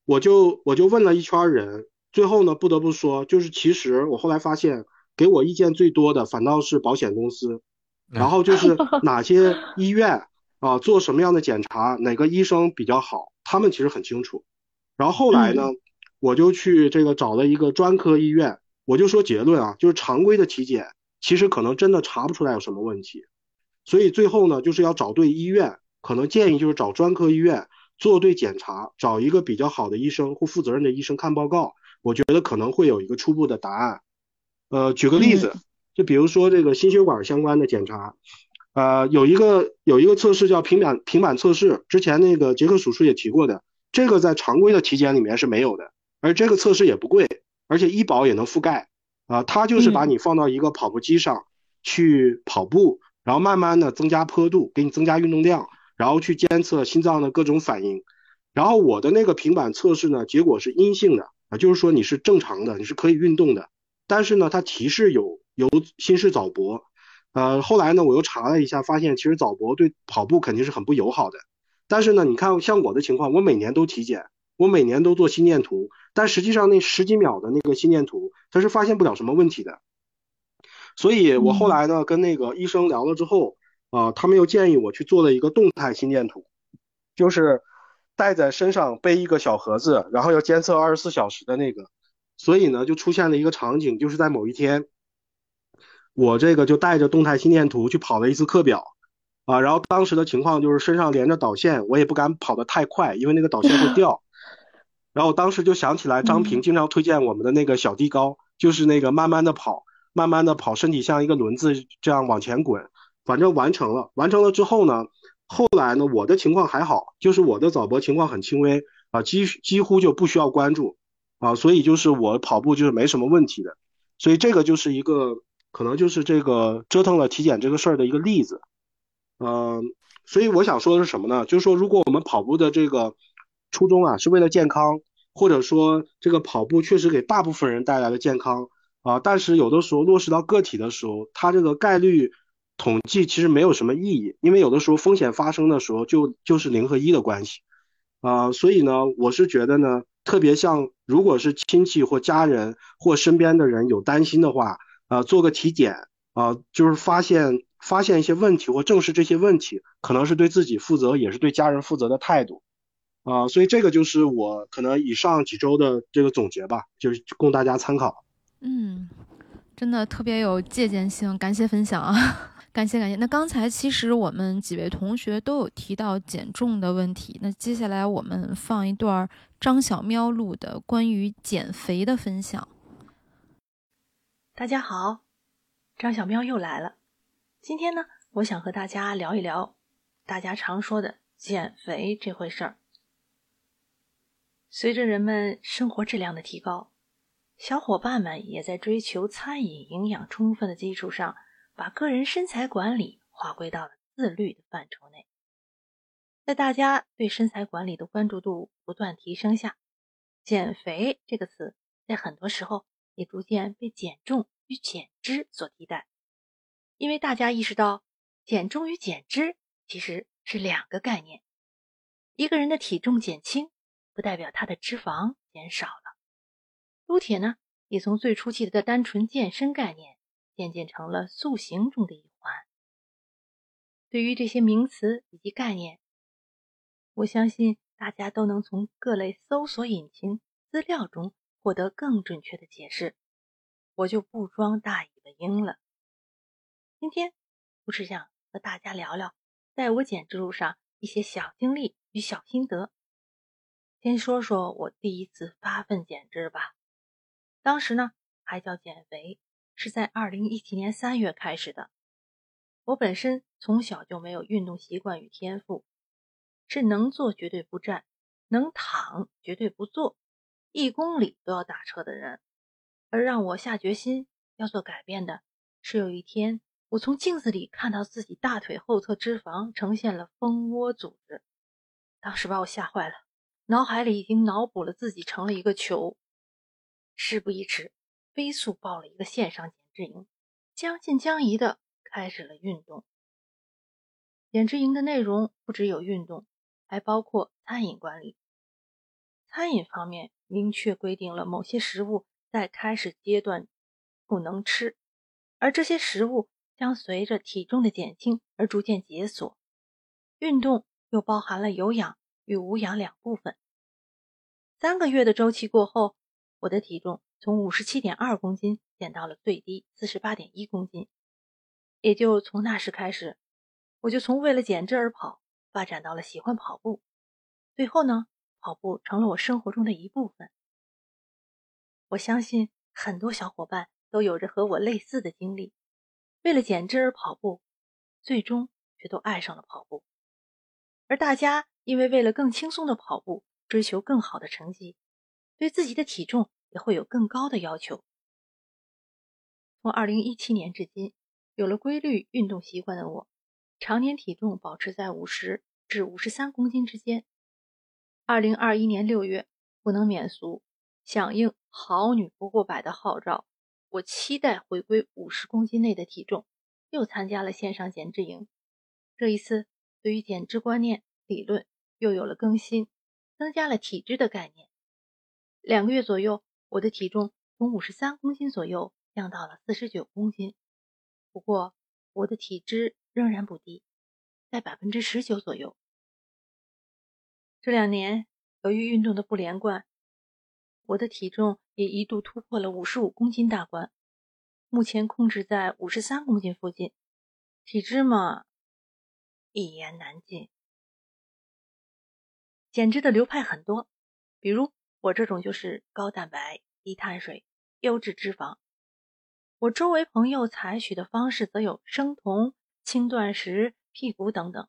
我就我就问了一圈人。最后呢，不得不说，就是其实我后来发现，给我意见最多的反倒是保险公司，然后就是哪些医院啊做什么样的检查，哪个医生比较好，他们其实很清楚。然后后来呢，我就去这个找了一个专科医院，我就说结论啊，就是常规的体检其实可能真的查不出来有什么问题，所以最后呢，就是要找对医院，可能建议就是找专科医院做对检查，找一个比较好的医生或负责任的医生看报告。我觉得可能会有一个初步的答案，呃，举个例子，就比如说这个心血管相关的检查，呃，有一个有一个测试叫平板平板测试，之前那个杰克叔叔也提过的，这个在常规的体检里面是没有的，而这个测试也不贵，而且医保也能覆盖，啊，它就是把你放到一个跑步机上去跑步，然后慢慢的增加坡度，给你增加运动量，然后去监测心脏的各种反应，然后我的那个平板测试呢，结果是阴性的。啊，就是说你是正常的，你是可以运动的，但是呢，它提示有有心室早搏，呃，后来呢，我又查了一下，发现其实早搏对跑步肯定是很不友好的。但是呢，你看像我的情况，我每年都体检，我每年都做心电图，但实际上那十几秒的那个心电图，它是发现不了什么问题的。所以我后来呢，跟那个医生聊了之后，啊，他们又建议我去做了一个动态心电图，就是。带在身上背一个小盒子，然后要监测二十四小时的那个，所以呢就出现了一个场景，就是在某一天，我这个就带着动态心电图去跑了一次课表，啊，然后当时的情况就是身上连着导线，我也不敢跑得太快，因为那个导线会掉。然后当时就想起来张平经常推荐我们的那个小地高，就是那个慢慢的跑，慢慢的跑，身体像一个轮子这样往前滚，反正完成了，完成了之后呢。后来呢，我的情况还好，就是我的早搏情况很轻微啊，几几乎就不需要关注啊，所以就是我跑步就是没什么问题的，所以这个就是一个可能就是这个折腾了体检这个事儿的一个例子，嗯，所以我想说的是什么呢？就是说如果我们跑步的这个初衷啊是为了健康，或者说这个跑步确实给大部分人带来了健康啊，但是有的时候落实到个体的时候，它这个概率。统计其实没有什么意义，因为有的时候风险发生的时候就就是零和一的关系，啊，所以呢，我是觉得呢，特别像如果是亲戚或家人或身边的人有担心的话，啊，做个体检，啊，就是发现发现一些问题或正视这些问题，可能是对自己负责，也是对家人负责的态度，啊，所以这个就是我可能以上几周的这个总结吧，就是供大家参考。嗯，真的特别有借鉴性，感谢分享啊，感谢感谢。那刚才其实我们几位同学都有提到减重的问题，那接下来我们放一段张小喵录的关于减肥的分享。大家好，张小喵又来了。今天呢，我想和大家聊一聊大家常说的减肥这回事儿。随着人们生活质量的提高，小伙伴们也在追求餐饮营养充分的基础上，把个人身材管理划归到了自律的范畴内。在大家对身材管理的关注度不断提升下，减肥这个词在很多时候也逐渐被减重与减脂所替代。因为大家意识到，减重与减脂其实是两个概念。一个人的体重减轻。不代表他的脂肪减少了。撸铁呢，也从最初期的单纯健身概念，渐渐成了塑形中的一环。对于这些名词以及概念，我相信大家都能从各类搜索引擎资料中获得更准确的解释。我就不装大尾巴鹰了。今天我是想和大家聊聊，在我减脂路上一些小经历与小心得。先说说我第一次发奋减脂吧。当时呢还叫减肥，是在二零一七年三月开始的。我本身从小就没有运动习惯与天赋，是能坐绝对不站，能躺绝对不坐，一公里都要打车的人。而让我下决心要做改变的，是有一天我从镜子里看到自己大腿后侧脂肪呈现了蜂窝组织，当时把我吓坏了。脑海里已经脑补了自己成了一个球，事不宜迟，飞速报了一个线上减脂营，将信将疑的开始了运动。减脂营的内容不只有运动，还包括餐饮管理。餐饮方面明确规定了某些食物在开始阶段不能吃，而这些食物将随着体重的减轻而逐渐解锁。运动又包含了有氧。与无氧两部分。三个月的周期过后，我的体重从五十七点二公斤减到了最低四十八点一公斤。也就从那时开始，我就从为了减脂而跑，发展到了喜欢跑步。最后呢，跑步成了我生活中的一部分。我相信很多小伙伴都有着和我类似的经历，为了减脂而跑步，最终却都爱上了跑步。而大家。因为为了更轻松的跑步，追求更好的成绩，对自己的体重也会有更高的要求。从二零一七年至今，有了规律运动习惯的我，常年体重保持在五十至五十三公斤之间。二零二一年六月，不能免俗，响应“好女不过百”的号召，我期待回归五十公斤内的体重，又参加了线上减脂营。这一次，对于减脂观念理论。又有了更新，增加了体质的概念。两个月左右，我的体重从五十三公斤左右降到了四十九公斤。不过，我的体脂仍然不低，在百分之十九左右。这两年，由于运动的不连贯，我的体重也一度突破了五十五公斤大关，目前控制在五十三公斤附近。体脂嘛，一言难尽。减脂的流派很多，比如我这种就是高蛋白、低碳水、优质脂肪。我周围朋友采取的方式则有生酮、轻断食、辟谷等等，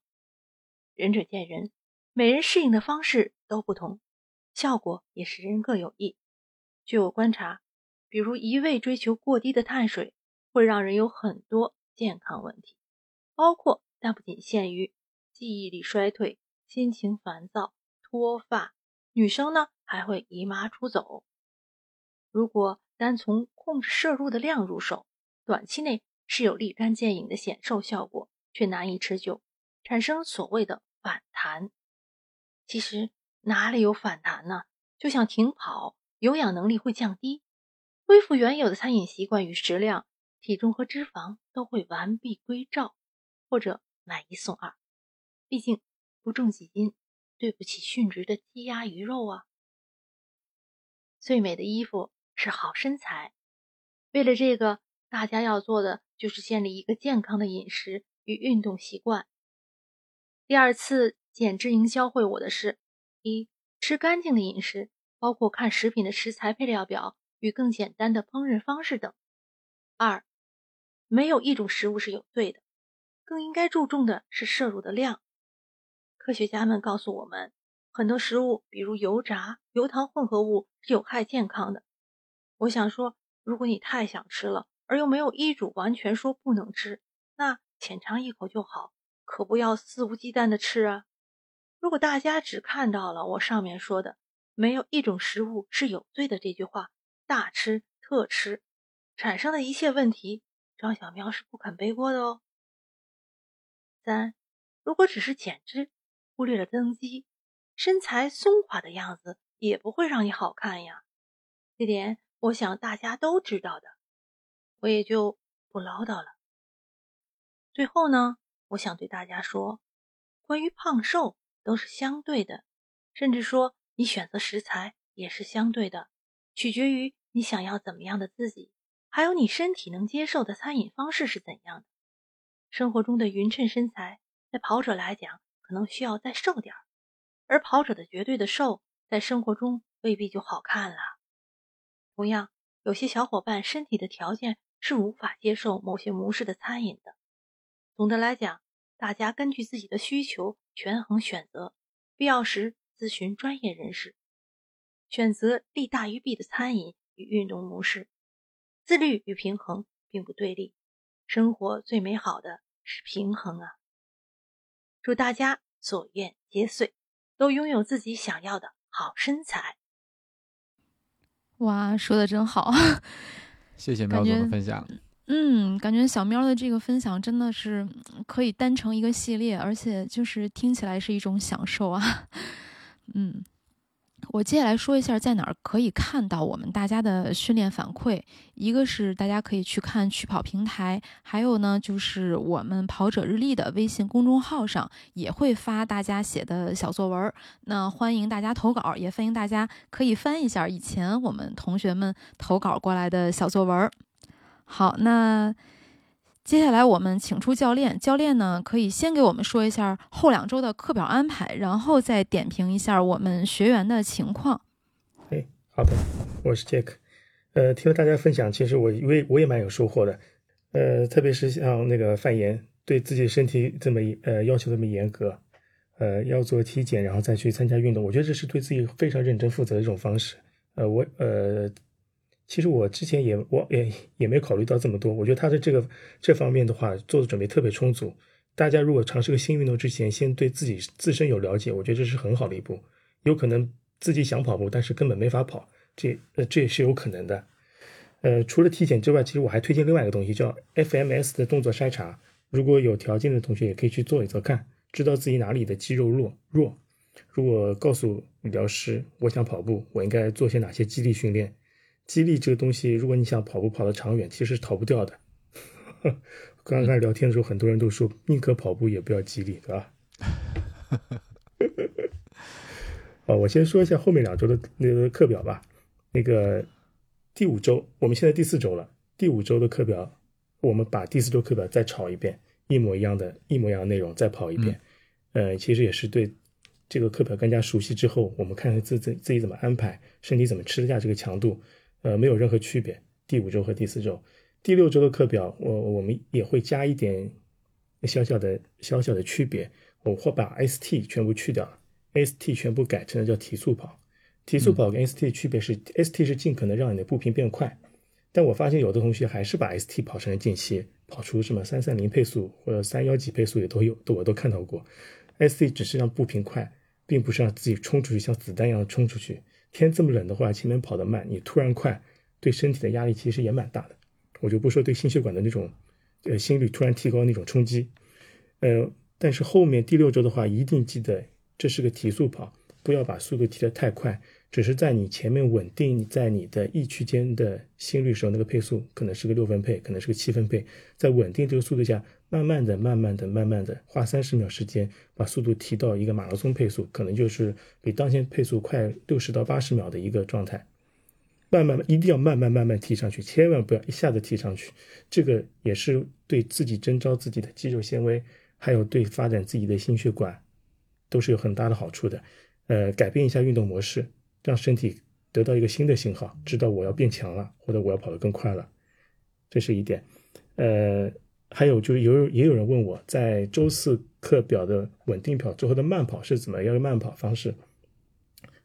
仁者见仁，每人适应的方式都不同，效果也是人各有异。据我观察，比如一味追求过低的碳水，会让人有很多健康问题，包括但不仅限于记忆力衰退、心情烦躁。脱发，女生呢还会姨妈出走。如果单从控制摄入的量入手，短期内是有立竿见影的显瘦效果，却难以持久，产生所谓的反弹。其实哪里有反弹呢？就像停跑，有氧能力会降低，恢复原有的餐饮习惯与食量，体重和脂肪都会完璧归赵，或者买一送二。毕竟不重几斤。对不起，殉职的鸡鸭鱼肉啊！最美的衣服是好身材，为了这个，大家要做的就是建立一个健康的饮食与运动习惯。第二次减脂营销会我的是：一、吃干净的饮食，包括看食品的食材配料表与更简单的烹饪方式等；二、没有一种食物是有罪的，更应该注重的是摄入的量。科学家们告诉我们，很多食物，比如油炸、油糖混合物，是有害健康的。我想说。如果你太想吃了，而又没有医嘱完全说不能吃，那浅尝一口就好，可不要肆无忌惮的吃啊！如果大家只看到了我上面说的“没有一种食物是有罪的”这句话，大吃特吃，产生的一切问题，张小喵是不肯背锅的哦。三，如果只是减脂，忽略了增肌，身材松垮的样子也不会让你好看呀，这点。我想大家都知道的，我也就不唠叨了。最后呢，我想对大家说，关于胖瘦都是相对的，甚至说你选择食材也是相对的，取决于你想要怎么样的自己，还有你身体能接受的餐饮方式是怎样的。生活中的匀称身材，在跑者来讲可能需要再瘦点儿，而跑者的绝对的瘦，在生活中未必就好看了。同样，有些小伙伴身体的条件是无法接受某些模式的餐饮的。总的来讲，大家根据自己的需求权衡选择，必要时咨询专业人士，选择利大于弊的餐饮与运动模式。自律与平衡并不对立，生活最美好的是平衡啊！祝大家所愿皆遂，都拥有自己想要的好身材。哇，说的真好，谢谢喵总的分享。嗯，感觉小喵的这个分享真的是可以单成一个系列，而且就是听起来是一种享受啊。嗯。我接下来说一下在哪儿可以看到我们大家的训练反馈。一个是大家可以去看趣跑平台，还有呢就是我们跑者日历的微信公众号上也会发大家写的小作文。那欢迎大家投稿，也欢迎大家可以翻一下以前我们同学们投稿过来的小作文。好，那。接下来我们请出教练，教练呢可以先给我们说一下后两周的课表安排，然后再点评一下我们学员的情况。哎，好的，我是 Jack。呃，听了大家分享，其实我因为我也蛮有收获的。呃，特别是像那个范岩对自己身体这么呃要求这么严格，呃，要做体检然后再去参加运动，我觉得这是对自己非常认真负责的一种方式。呃，我呃。其实我之前也我也也没考虑到这么多，我觉得他的这个这方面的话做的准备特别充足。大家如果尝试个新运动之前，先对自己自身有了解，我觉得这是很好的一步。有可能自己想跑步，但是根本没法跑，这呃这也是有可能的。呃，除了体检之外，其实我还推荐另外一个东西，叫 FMS 的动作筛查。如果有条件的同学也可以去做一做，看知道自己哪里的肌肉弱弱。如果告诉理疗师，我想跑步，我应该做些哪些肌力训练？激励这个东西，如果你想跑步跑得长远，其实是逃不掉的。刚刚聊天的时候，很多人都说宁可跑步也不要激励，对吧？哦，我先说一下后面两周的那个课表吧。那个第五周，我们现在第四周了。第五周的课表，我们把第四周课表再炒一遍，一模一样的一模一样的内容再跑一遍。呃，其实也是对这个课表更加熟悉之后，我们看看自自自己怎么安排，身体怎么吃得下这个强度。呃，没有任何区别。第五周和第四周，第六周的课表，我我们也会加一点小小的小小的区别。我会把 ST 全部去掉了，ST 全部改成了叫提速跑。提速跑跟 ST 的区别是，ST 是尽可能让你的步频变快，但我发现有的同学还是把 ST 跑成了间歇，跑出什么三三零配速或者三幺几配速也都有，都我都看到过。ST 只是让步频快，并不是让自己冲出去像子弹一样冲出去。天这么冷的话，前面跑得慢，你突然快，对身体的压力其实也蛮大的。我就不说对心血管的那种，呃，心率突然提高那种冲击，呃，但是后面第六周的话，一定记得这是个提速跑，不要把速度提得太快，只是在你前面稳定在你的 E 区间的心率时候，那个配速可能是个六分配，可能是个七分配，在稳定这个速度下。慢慢的，慢慢的，慢慢的，花三十秒时间把速度提到一个马拉松配速，可能就是比当前配速快六十到八十秒的一个状态。慢慢一定要慢慢慢慢提上去，千万不要一下子提上去。这个也是对自己增招自己的肌肉纤维，还有对发展自己的心血管，都是有很大的好处的。呃，改变一下运动模式，让身体得到一个新的信号，知道我要变强了，或者我要跑得更快了，这是一点。呃，还有就是有也有人问我在周四课表的稳定跑之后的慢跑是怎么样的慢跑方式？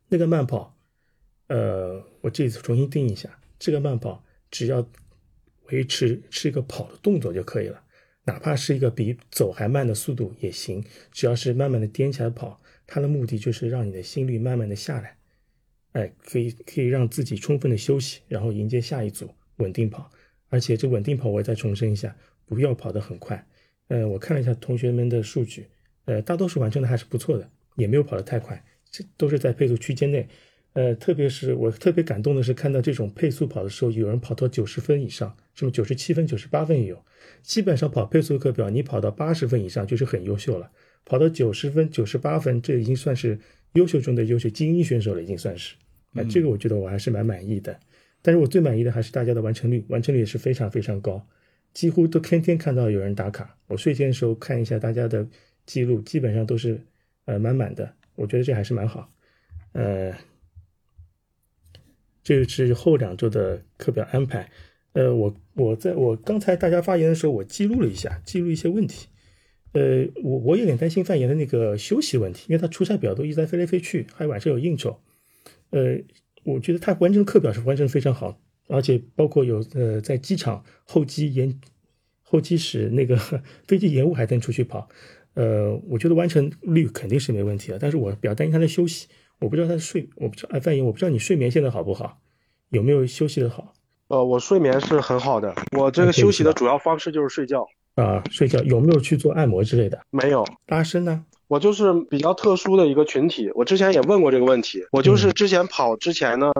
那个慢跑。呃，我这次重新定一下，这个慢跑只要维持是一个跑的动作就可以了，哪怕是一个比走还慢的速度也行，只要是慢慢的颠起来跑，它的目的就是让你的心率慢慢的下来，哎，可以可以让自己充分的休息，然后迎接下一组稳定跑，而且这稳定跑我再重申一下，不要跑得很快，呃，我看了一下同学们的数据，呃，大多数完成的还是不错的，也没有跑得太快，这都是在配速区间内。呃，特别是我特别感动的是，看到这种配速跑的时候，有人跑到九十分以上，什么九十七分、九十八分也有。基本上跑配速课表，你跑到八十分以上就是很优秀了。跑到九十分、九十八分，这已经算是优秀中的优秀精英选手了，已经算是。啊，这个我觉得我还是蛮满意的。但是我最满意的还是大家的完成率，完成率也是非常非常高，几乎都天天看到有人打卡。我睡前的时候看一下大家的记录，基本上都是呃满满的。我觉得这还是蛮好。呃。这个是后两周的课表安排，呃，我我在我刚才大家发言的时候，我记录了一下，记录一些问题，呃，我我有点担心范岩的那个休息问题，因为他出差表都一直在飞来飞去，还有晚上有应酬，呃，我觉得他完成课表是完成非常好，而且包括有呃在机场候机延候机室那个 飞机延误还能出去跑，呃，我觉得完成率肯定是没问题的，但是我比较担心他的休息。我不知道他的睡，我不知道哎，范爷，我不知道你睡眠现在好不好，有没有休息的好？呃，我睡眠是很好的，我这个休息的主要方式就是睡觉啊，睡觉有没有去做按摩之类的？没有，拉伸呢？我就是比较特殊的一个群体，我之前也问过这个问题，我就是之前跑之前呢，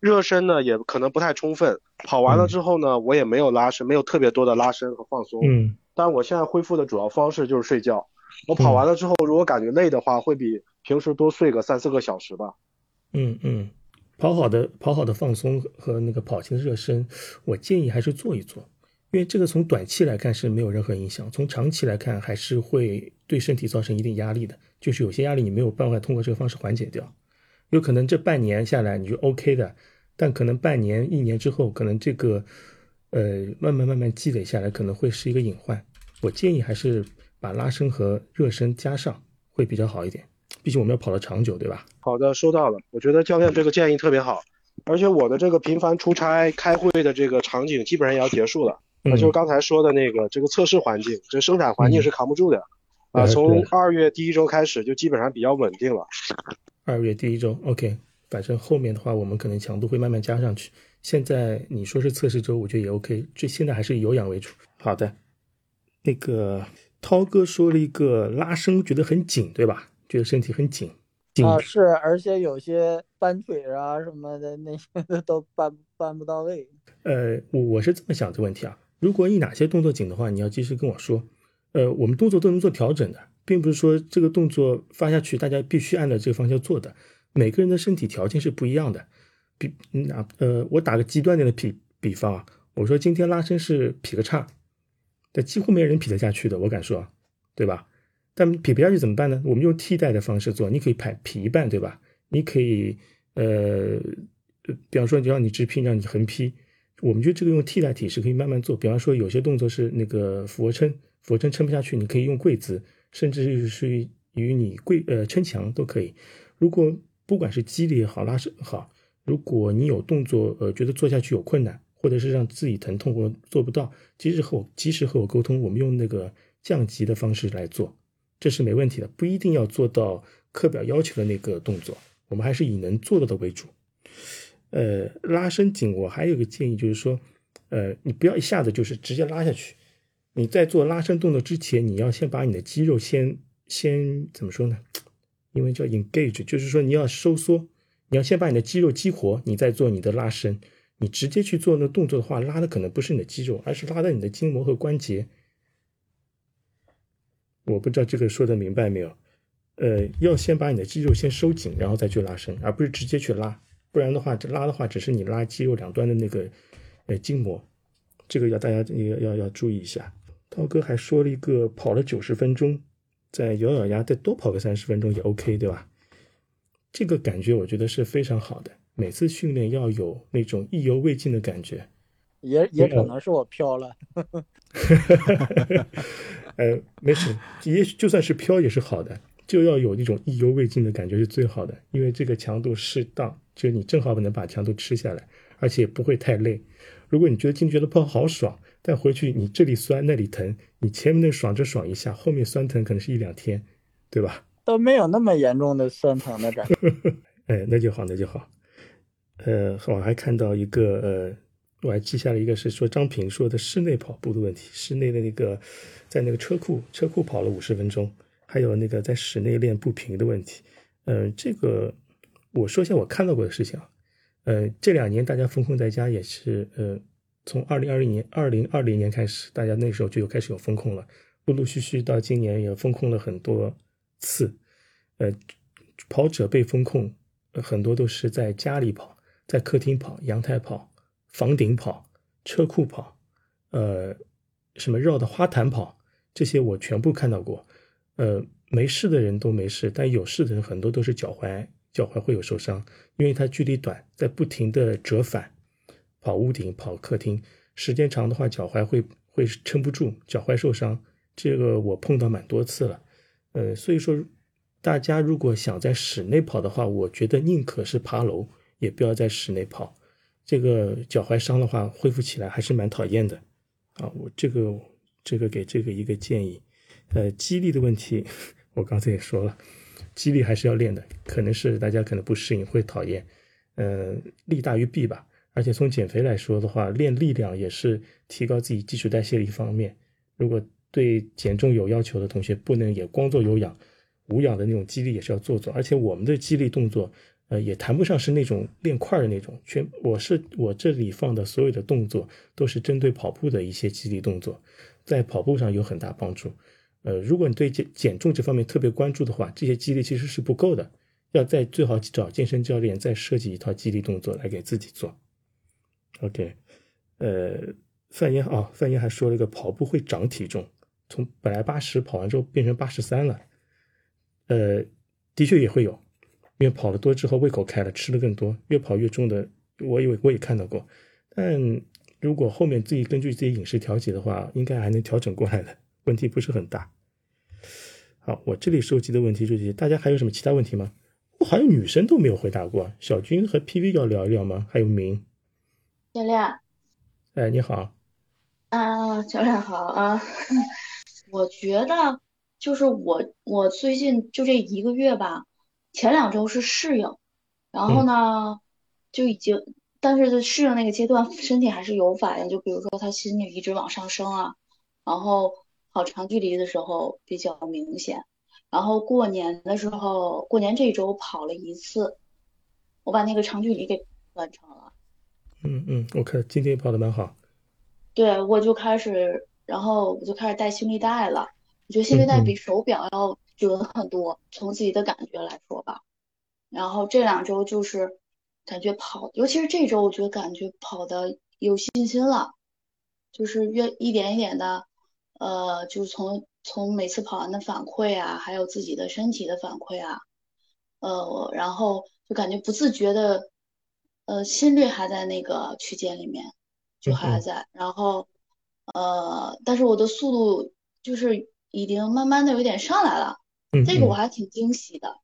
热身呢也可能不太充分，跑完了之后呢，我也没有拉伸，没有特别多的拉伸和放松，嗯，但我现在恢复的主要方式就是睡觉，我跑完了之后，如果感觉累的话，会比。平时多睡个三四个小时吧。嗯嗯，跑好的跑好的放松和那个跑前的热身，我建议还是做一做，因为这个从短期来看是没有任何影响，从长期来看还是会对身体造成一定压力的。就是有些压力你没有办法通过这个方式缓解掉，有可能这半年下来你就 OK 的，但可能半年一年之后，可能这个呃慢慢慢慢积累下来，可能会是一个隐患。我建议还是把拉伸和热身加上，会比较好一点。毕竟我们要跑得长久，对吧？好的，收到了。我觉得教练这个建议特别好，而且我的这个频繁出差开会的这个场景基本上也要结束了。嗯，就是刚才说的那个这个测试环境，这生产环境是扛不住的。啊，从二月第一周开始就基本上比较稳定了。二月第一周，OK。反正后面的话，我们可能强度会慢慢加上去。现在你说是测试周，我觉得也 OK。这现在还是以有氧为主。好的。那个涛哥说了一个拉伸，觉得很紧，对吧？觉得身体很紧，啊是，而且有些搬腿啊什么的那些 都搬搬不到位。呃，我我是这么想这个问题啊，如果你哪些动作紧的话，你要及时跟我说。呃，我们动作都能做调整的，并不是说这个动作发下去大家必须按照这个方向做的。每个人的身体条件是不一样的。比哪呃，我打个极端点的比比方啊，我说今天拉伸是劈个叉，但几乎没人劈得下去的，我敢说，对吧？但劈不下去怎么办呢？我们用替代的方式做，你可以劈劈一半，对吧？你可以呃，比方说就让你直劈，让你横劈，我们就这个用替代体式可以慢慢做。比方说有些动作是那个俯卧撑，俯卧撑撑不下去，你可以用跪姿，甚至是与你跪呃撑墙都可以。如果不管是肌力也好，拉伸好，如果你有动作呃觉得做下去有困难，或者是让自己疼痛或做不到，及时和我及时和我沟通，我们用那个降级的方式来做。这是没问题的，不一定要做到课表要求的那个动作，我们还是以能做到的为主。呃，拉伸紧，我还有个建议，就是说，呃，你不要一下子就是直接拉下去，你在做拉伸动作之前，你要先把你的肌肉先先怎么说呢？因为叫 engage，就是说你要收缩，你要先把你的肌肉激活，你再做你的拉伸。你直接去做那动作的话，拉的可能不是你的肌肉，而是拉的你的筋膜和关节。我不知道这个说的明白没有？呃，要先把你的肌肉先收紧，然后再去拉伸，而不是直接去拉。不然的话，这拉的话只是你拉肌肉两端的那个呃筋膜，这个要大家要要要注意一下。涛哥还说了一个跑了九十分钟，再咬咬牙再多跑个三十分钟也 OK，对吧？这个感觉我觉得是非常好的。每次训练要有那种意犹未尽的感觉，也也可能是我飘了。呃，没事，也许就算是飘也是好的，就要有那种意犹未尽的感觉是最好的，因为这个强度适当，就你正好能把强度吃下来，而且不会太累。如果你觉得今天觉得跑好爽，但回去你这里酸那里疼，你前面的爽着爽一下，后面酸疼可能是一两天，对吧？都没有那么严重的酸疼的感觉。哎，那就好，那就好。呃，我还看到一个，呃，我还记下了一个，是说张平说的室内跑步的问题，室内的那个在那个车库车库跑了五十分钟，还有那个在室内练步频的问题。呃，这个我说一下我看到过的事情啊。呃，这两年大家封控在家也是，呃，从二零二零年二零二零年开始，大家那时候就有开始有风控了，陆陆续续到今年也风控了很多次。呃，跑者被风控，很多都是在家里跑。在客厅跑、阳台跑、房顶跑、车库跑，呃，什么绕的花坛跑，这些我全部看到过。呃，没事的人都没事，但有事的人很多都是脚踝，脚踝会有受伤，因为它距离短，在不停的折返，跑屋顶、跑客厅，时间长的话，脚踝会会撑不住，脚踝受伤。这个我碰到蛮多次了。呃，所以说，大家如果想在室内跑的话，我觉得宁可是爬楼。也不要在室内跑，这个脚踝伤的话，恢复起来还是蛮讨厌的啊！我这个这个给这个一个建议，呃，肌力的问题，我刚才也说了，肌力还是要练的，可能是大家可能不适应，会讨厌，呃，利大于弊吧。而且从减肥来说的话，练力量也是提高自己基础代谢的一方面。如果对减重有要求的同学，不能也光做有氧，无氧的那种肌力也是要做做。而且我们的肌力动作。呃，也谈不上是那种练块的那种，全我是我这里放的所有的动作都是针对跑步的一些肌力动作，在跑步上有很大帮助。呃，如果你对减减重这方面特别关注的话，这些肌力其实是不够的，要在最好找健身教练再设计一套肌力动作来给自己做。OK，呃，范岩啊，范岩还说了一个跑步会长体重，从本来八十跑完之后变成八十三了，呃，的确也会有。因为跑得多之后胃口开了，吃的更多，越跑越重的，我以为我也看到过。但如果后面自己根据自己饮食调节的话，应该还能调整过来的，问题不是很大。好，我这里收集的问题就是，大家还有什么其他问题吗？我好像女生都没有回答过，小军和 PV 要聊一聊吗？还有明教练，哎，你好啊，教练好啊。我觉得就是我我最近就这一个月吧。前两周是适应，然后呢，就已经，但是在适应那个阶段，身体还是有反应。就比如说他心率一直往上升啊，然后跑长距离的时候比较明显。然后过年的时候，过年这周跑了一次，我把那个长距离给完成了。嗯嗯，我看今天跑的蛮好。对，我就开始，然后我就开始戴心率带了。我觉得心率带比手表要。准很多，从自己的感觉来说吧。然后这两周就是感觉跑，尤其是这周，我觉得感觉跑的有信心了，就是越一点一点的，呃，就是从从每次跑完的反馈啊，还有自己的身体的反馈啊，呃，然后就感觉不自觉的，呃，心率还在那个区间里面，就还在。然后，呃，但是我的速度就是已经慢慢的有点上来了。这个我还挺惊喜的，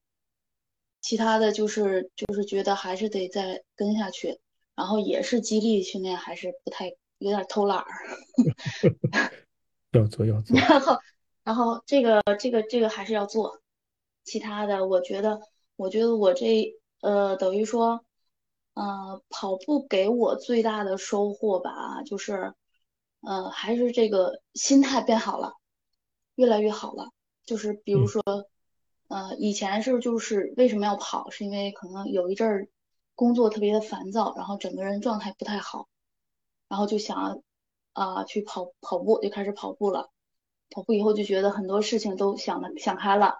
其他的就是就是觉得还是得再跟下去，然后也是激励训练还是不太有点偷懒儿，要做要 做，然后然后这个这个这个还是要做，其他的我觉得我觉得我这呃等于说呃跑步给我最大的收获吧，就是呃还是这个心态变好了，越来越好了。就是比如说，呃，以前是就是为什么要跑，是因为可能有一阵儿工作特别的烦躁，然后整个人状态不太好，然后就想啊去跑跑步，就开始跑步了。跑步以后就觉得很多事情都想的想开了，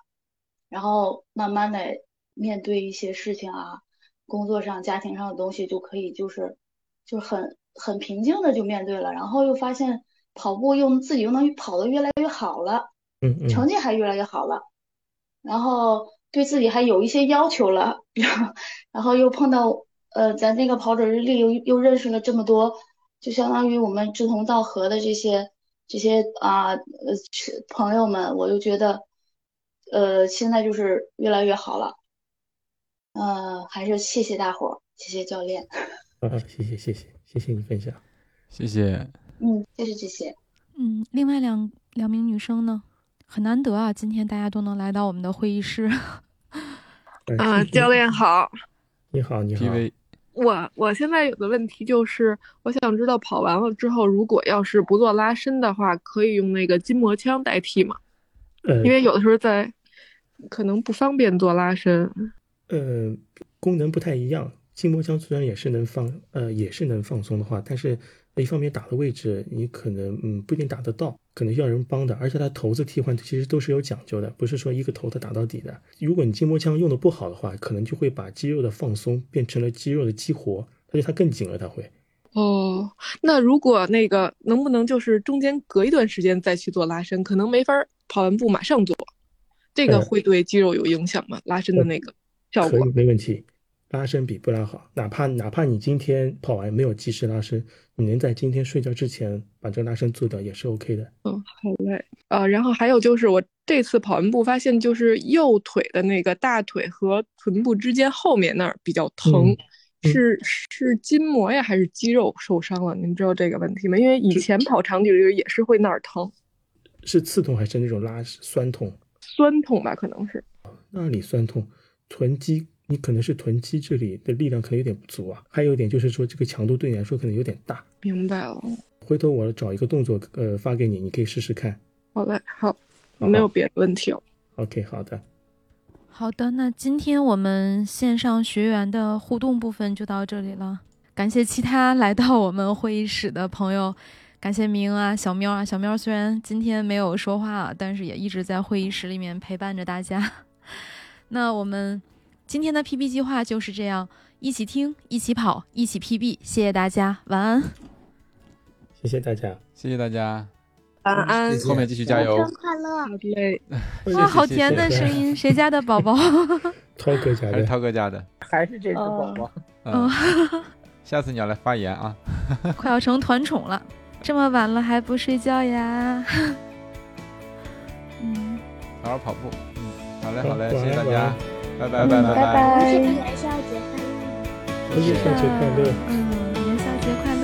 然后慢慢的面对一些事情啊，工作上、家庭上的东西就可以就是就很很平静的就面对了，然后又发现跑步又自己又能跑得越来越好了，嗯嗯成绩还越来越好了，然后对自己还有一些要求了，然后又碰到呃咱这个跑者日历又又认识了这么多，就相当于我们志同道合的这些这些啊呃朋友们，我就觉得呃现在就是越来越好了。呃，还是谢谢大伙儿，谢谢教练，啊，谢谢谢谢谢谢你分享。谢谢。嗯，就是这些。嗯，另外两两名女生呢，很难得啊，今天大家都能来到我们的会议室。啊，教练好，你好你好。我我现在有个问题就是，我想知道跑完了之后，如果要是不做拉伸的话，可以用那个筋膜枪代替吗？呃，因为有的时候在可能不方便做拉伸。呃，功能不太一样。筋膜枪虽然也是能放，呃，也是能放松的话，但是一方面打的位置你可能嗯不一定打得到，可能需要人帮的，而且它头子替换其实都是有讲究的，不是说一个头它打到底的。如果你筋膜枪用的不好的话，可能就会把肌肉的放松变成了肌肉的激活，而且它更紧了，它会。哦，那如果那个能不能就是中间隔一段时间再去做拉伸？可能没法跑完步马上做，这个呃会对肌肉有影响吗？拉伸的那个效果可以，？没问题。拉伸比不拉好，哪怕哪怕你今天跑完没有及时拉伸，你能在今天睡觉之前把这个拉伸做掉也是 OK 的。嗯，好嘞。呃，然后还有就是我这次跑完步发现，就是右腿的那个大腿和臀部之间后面那儿比较疼，是是筋膜呀还是肌肉受伤了？您知道这个问题吗？因为以前跑长距离也是会那儿疼，是刺痛还是那种拉酸痛？酸痛吧，可能是。那里酸痛，臀肌你可能是囤积这里的力量可能有点不足啊。还有一点就是说这个强度对你来说可能有点大。明白了，回头我找一个动作呃发给你，你可以试试看。好嘞，好，好没有别的问题哦。OK，好的。好的，那今天我们线上学员的互动部分就到这里了。感谢其他来到我们会议室的朋友，感谢明啊、小喵啊。小喵虽然今天没有说话啊，但是也一直在会议室里面陪伴着大家。那我们今天的 PB 计划就是这样，一起听，一起跑，一起 PB。谢谢大家，晚安。谢谢大家，谢谢大家，晚安，后面继续加油。生日快乐！好嘞。哇，好甜的声音，谁家的宝宝？涛哥家还是的，涛哥家的。还是这只宝宝。嗯，下次你要来发言啊。快要成团宠了，这么晚了还不睡觉呀？嗯，好好跑步。好嘞，好嘞，谢谢大家，拜拜拜拜拜拜，元宵节快乐，元宵节快乐，嗯，元宵节快乐。